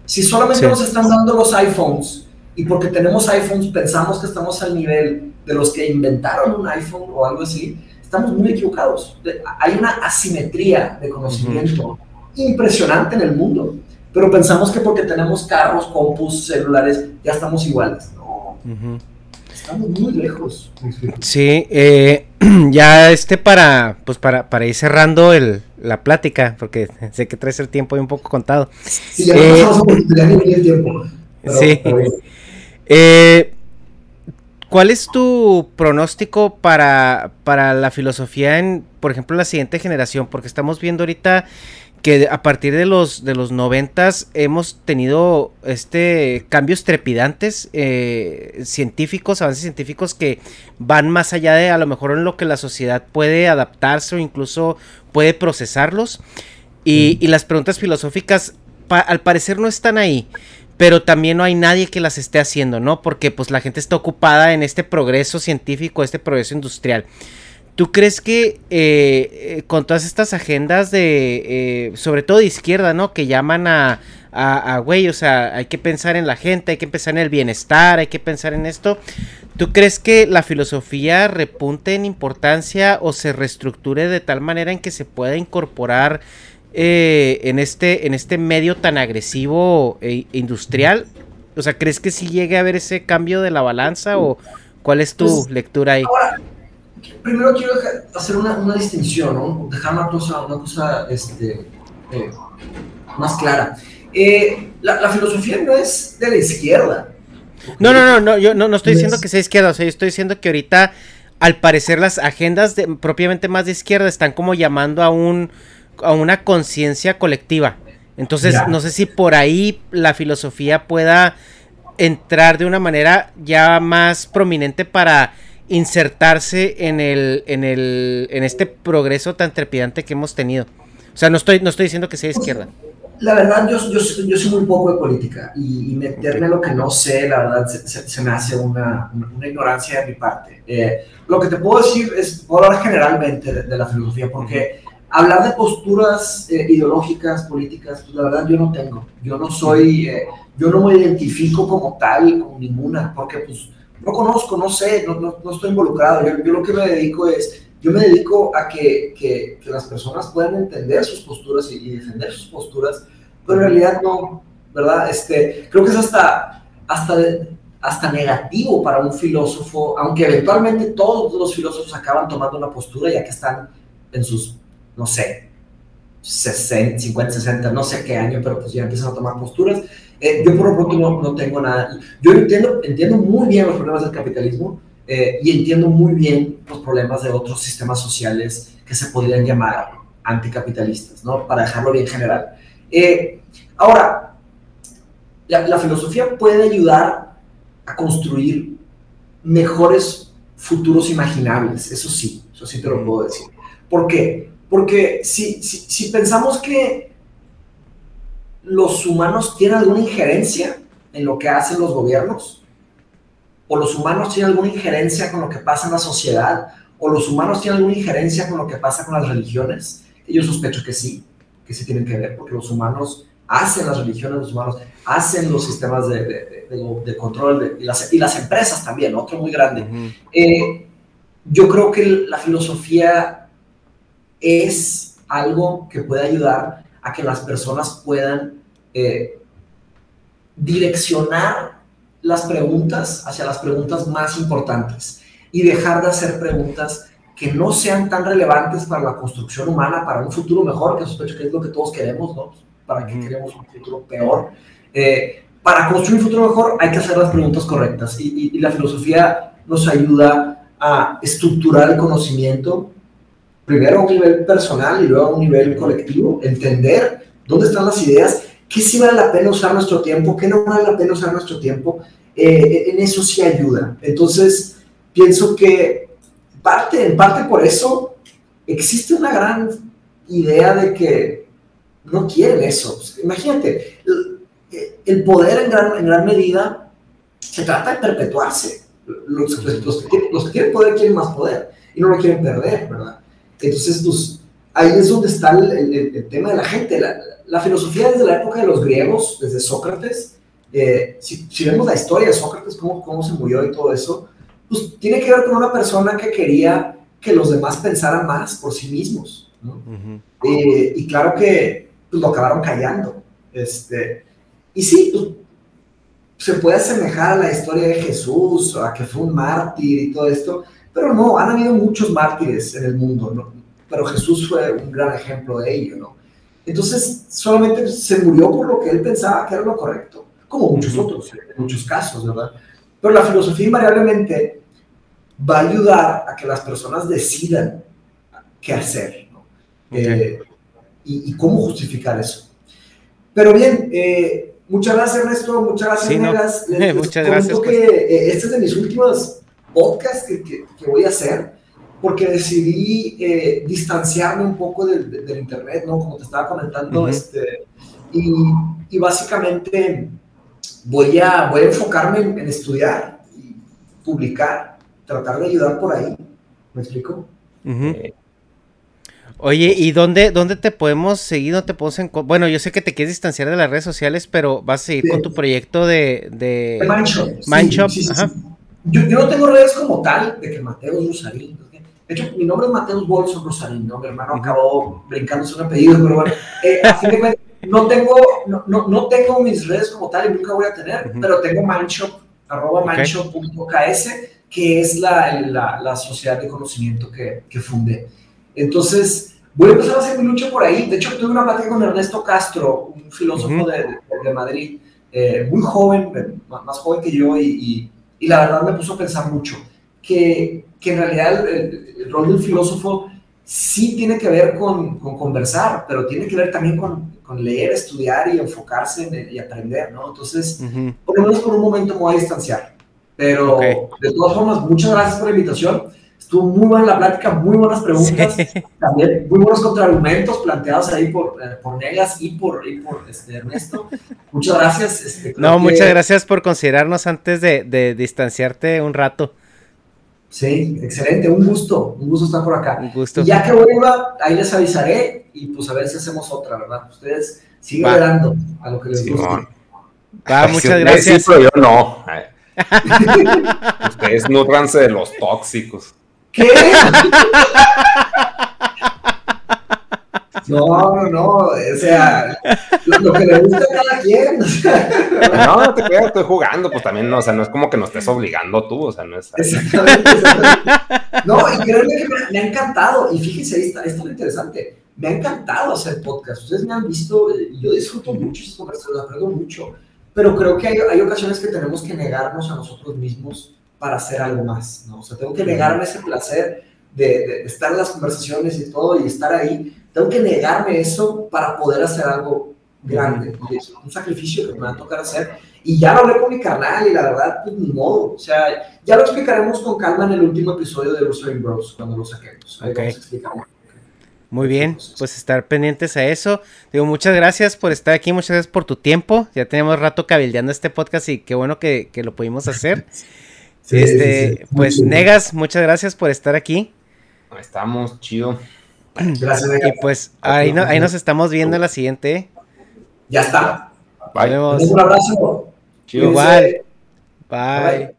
Si solamente nos están dando los iPhones y porque tenemos iPhones pensamos que estamos al nivel de los que inventaron un iPhone o algo así, estamos muy equivocados. Hay una asimetría de conocimiento impresionante en el mundo, pero pensamos que porque tenemos carros, compus, celulares, ya estamos iguales. No. Estamos muy lejos. Sí, eh, ya este para, pues para, para ir cerrando el, la plática, porque sé que traes el tiempo ahí un poco contado. Sí, ya eh, el tiempo. sí. Eh, ¿Cuál es tu pronóstico para, para la filosofía en, por ejemplo, la siguiente generación? Porque estamos viendo ahorita que a partir de los de los noventas hemos tenido este cambios trepidantes eh, científicos avances científicos que van más allá de a lo mejor en lo que la sociedad puede adaptarse o incluso puede procesarlos. Y, y las preguntas filosóficas al parecer no están ahí pero también no hay nadie que las esté haciendo no porque pues la gente está ocupada en este progreso científico este progreso industrial ¿Tú crees que eh, eh, con todas estas agendas de, eh, sobre todo de izquierda, ¿no? Que llaman a, a, güey, o sea, hay que pensar en la gente, hay que pensar en el bienestar, hay que pensar en esto. ¿Tú crees que la filosofía repunte en importancia o se reestructure de tal manera en que se pueda incorporar en, este, en este medio tan agresivo e industrial? O sea, ¿crees que sí llegue a haber ese cambio de la balanza o cuál es tu pues, lectura ahí? Primero quiero hacer una, una distinción, ¿no? dejar una cosa, una cosa este, eh, más clara. Eh, la, la, filosofía no es de la izquierda. No, no, no, no yo no, no estoy diciendo que sea izquierda, o sea, yo estoy diciendo que ahorita al parecer las agendas propiamente más de izquierda están como llamando a un a una conciencia colectiva. Entonces, no sé si por ahí la filosofía pueda entrar de una manera ya más prominente para insertarse en el en el en este progreso tan trepidante que hemos tenido. O sea, no estoy no estoy diciendo que sea izquierda. La verdad, yo, yo, yo soy muy poco de política y, meterme en lo que no sé, la verdad, se, me hace una, una, ignorancia de mi parte. Eh, lo que te puedo decir es, puedo hablar generalmente de, la filosofía, porque hablar de posturas eh, ideológicas, políticas, pues la verdad yo no tengo. Yo no soy, eh, yo no me identifico como tal, con ninguna, porque pues no conozco, no sé, no, no, no estoy involucrado. Yo, lo que me dedico es, yo me dedico a que, que, que las personas puedan entender sus posturas y, y, defender sus posturas, pero en realidad no, ¿verdad? Este, creo que es hasta, hasta, hasta negativo para un filósofo, aunque eventualmente todos los filósofos acaban tomando una postura ya que están en sus no sé, 60, 50, 60, no sé qué año, pero pues ya empiezan a tomar posturas. Eh, yo por lo pronto no, no, tengo nada. Yo entiendo, entiendo muy bien los problemas del capitalismo eh, y entiendo muy bien los problemas de otros sistemas sociales que se podrían llamar anticapitalistas, ¿no? Para dejarlo bien general. Eh, ahora, la, la filosofía puede ayudar a construir mejores futuros imaginables, eso sí, eso sí te lo puedo decir. ¿Por qué? Porque si, si, pensamos que los humanos tienen alguna injerencia en lo que hacen los gobiernos, o los humanos tienen alguna injerencia con lo que pasa en la sociedad, o los humanos tienen alguna injerencia con lo que pasa con las religiones, yo sospecho que sí, que sí tienen que ver, porque los humanos hacen las religiones, los humanos hacen los sistemas de, de, control y, las, y, las, empresas también, otro muy grande. Eh, yo creo que la filosofía es algo que puede ayudar a que las personas puedan eh, direccionar las preguntas hacia las preguntas más importantes y dejar de hacer preguntas que no sean tan relevantes para la construcción humana, para un futuro mejor, que sospecho que es lo que todos queremos, ¿no? ¿Para qué queremos un futuro peor? Eh, para construir un futuro mejor hay que hacer las preguntas correctas y, y la filosofía nos ayuda a estructurar el conocimiento primero a un nivel personal y luego a un nivel colectivo, entender dónde están las ideas, qué sí vale la pena usar nuestro tiempo, qué no vale la pena usar nuestro tiempo, eh, en eso sí ayuda. Entonces, pienso que parte, en parte por eso existe una gran idea de que no quieren eso. Imagínate, el, poder en gran, en gran medida se trata de perpetuarse. Los, que quieren poder quieren más poder y no lo quieren perder, ¿verdad? Entonces, pues, ahí es donde está el, tema de la gente. La, filosofía desde la época de los griegos, desde Sócrates, eh, si, vemos la historia de Sócrates, cómo, cómo se murió y todo eso, pues tiene que ver con una persona que quería que los demás pensaran más por sí mismos. ¿no? Eh, y claro que pues, lo acabaron callando. Este, y sí, pues, se puede asemejar a la historia de Jesús, a que fue un mártir y todo esto, pero no, han habido muchos mártires en el mundo, ¿no? Pero Jesús fue un gran ejemplo de ello, ¿no? Entonces, solamente se murió por lo que él pensaba que era lo correcto, como muchos otros, en muchos casos, ¿verdad? Pero la filosofía invariablemente va a ayudar a que las personas decidan qué hacer, ¿no? Eh, y, cómo justificar eso. Pero bien, eh, muchas gracias Ernesto, muchas gracias sí, muchas gracias. Que, eh, este es de mis últimos podcast que, voy a hacer, porque decidí eh, distanciarme un poco del, Internet, ¿no? Como te estaba comentando, este, y, básicamente voy a, voy a enfocarme en, estudiar y publicar, tratar de ayudar por ahí. ¿Me explico? Eh, Oye, ¿y dónde, dónde te podemos seguir? ¿No te podemos Bueno, yo sé que te quieres distanciar de las redes sociales, pero vas a seguir con tu proyecto de... de... Mindshop. Ajá. Yo, yo, no tengo redes como tal de que Mateus Rosarín. De hecho, mi nombre es Mateus Bolson Rosarín, ¿no? Mi hermano acabó brincándose un apellido, pero bueno. Eh, así que no tengo, no, no, no, tengo mis redes como tal y nunca voy a tener, pero tengo Mindshop, arroba mindshop.ks, que es la, la, la, sociedad de conocimiento que, que fundé. Entonces, voy a empezar a hacer mi lucha por ahí. De hecho, tuve una plática con Ernesto Castro, un filósofo de, de, Madrid, eh, muy joven, más joven que yo, y, y y la verdad me puso a pensar mucho que que en realidad el, rol del filósofo sí tiene que ver con, con, conversar, pero tiene que ver también con, con leer, estudiar y enfocarse y aprender, ¿no? Entonces, por lo menos por un momento me voy a distanciar. Pero de todas formas, muchas gracias por la invitación. Estuvo muy buena la plática, muy buenas preguntas, también muy buenos contraargumentos planteados ahí por, eh, por Negas y por, y por este, Ernesto. Muchas gracias. Este, no, muchas gracias por considerarnos antes de, de, distanciarte un rato. Sí, excelente, un gusto, un gusto estar por acá. Un gusto. Y ya que vuelva, ahí les avisaré y pues a ver si hacemos otra, ¿verdad? Ustedes siguen dando a lo que les gusta. muchas gracias. Sí, pero yo no. Ustedes nutranse de los tóxicos. ¿Qué? No, no, no, o sea, lo, que le gusta a cada quien. No, no te creas, estoy jugando, pues también, no, o sea, no es como que nos estés obligando tú, o sea, no es. Exactamente, No, y créanme que me, ha encantado, y fíjense, está, está muy interesante, me ha encantado hacer podcast, ustedes me han visto, yo disfruto mucho esas conversaciones, aprendo mucho, pero creo que hay, hay ocasiones que tenemos que negarnos a nosotros mismos para hacer algo más, ¿no? O sea, tengo que negarme ese placer de, estar en las conversaciones y todo y estar ahí. Tengo que negarme eso para poder hacer algo grande. Es un sacrificio que me va a tocar hacer. Y ya lo hablé con mi canal y la verdad, pues ni modo. O sea, ya lo explicaremos con calma en el último episodio de Rosary Bros. cuando lo saquemos. okay. Muy bien, pues estar pendientes a eso. Digo, muchas gracias por estar aquí, muchas gracias por tu tiempo. Ya tenemos rato cabildeando este podcast y qué bueno que, que lo pudimos hacer. este, pues Negas, muchas gracias por estar aquí. Estamos, chido. Gracias, Y pues ahí, ahí nos estamos viendo en la siguiente. Ya está. Bye. Un abrazo. Igual. Bye.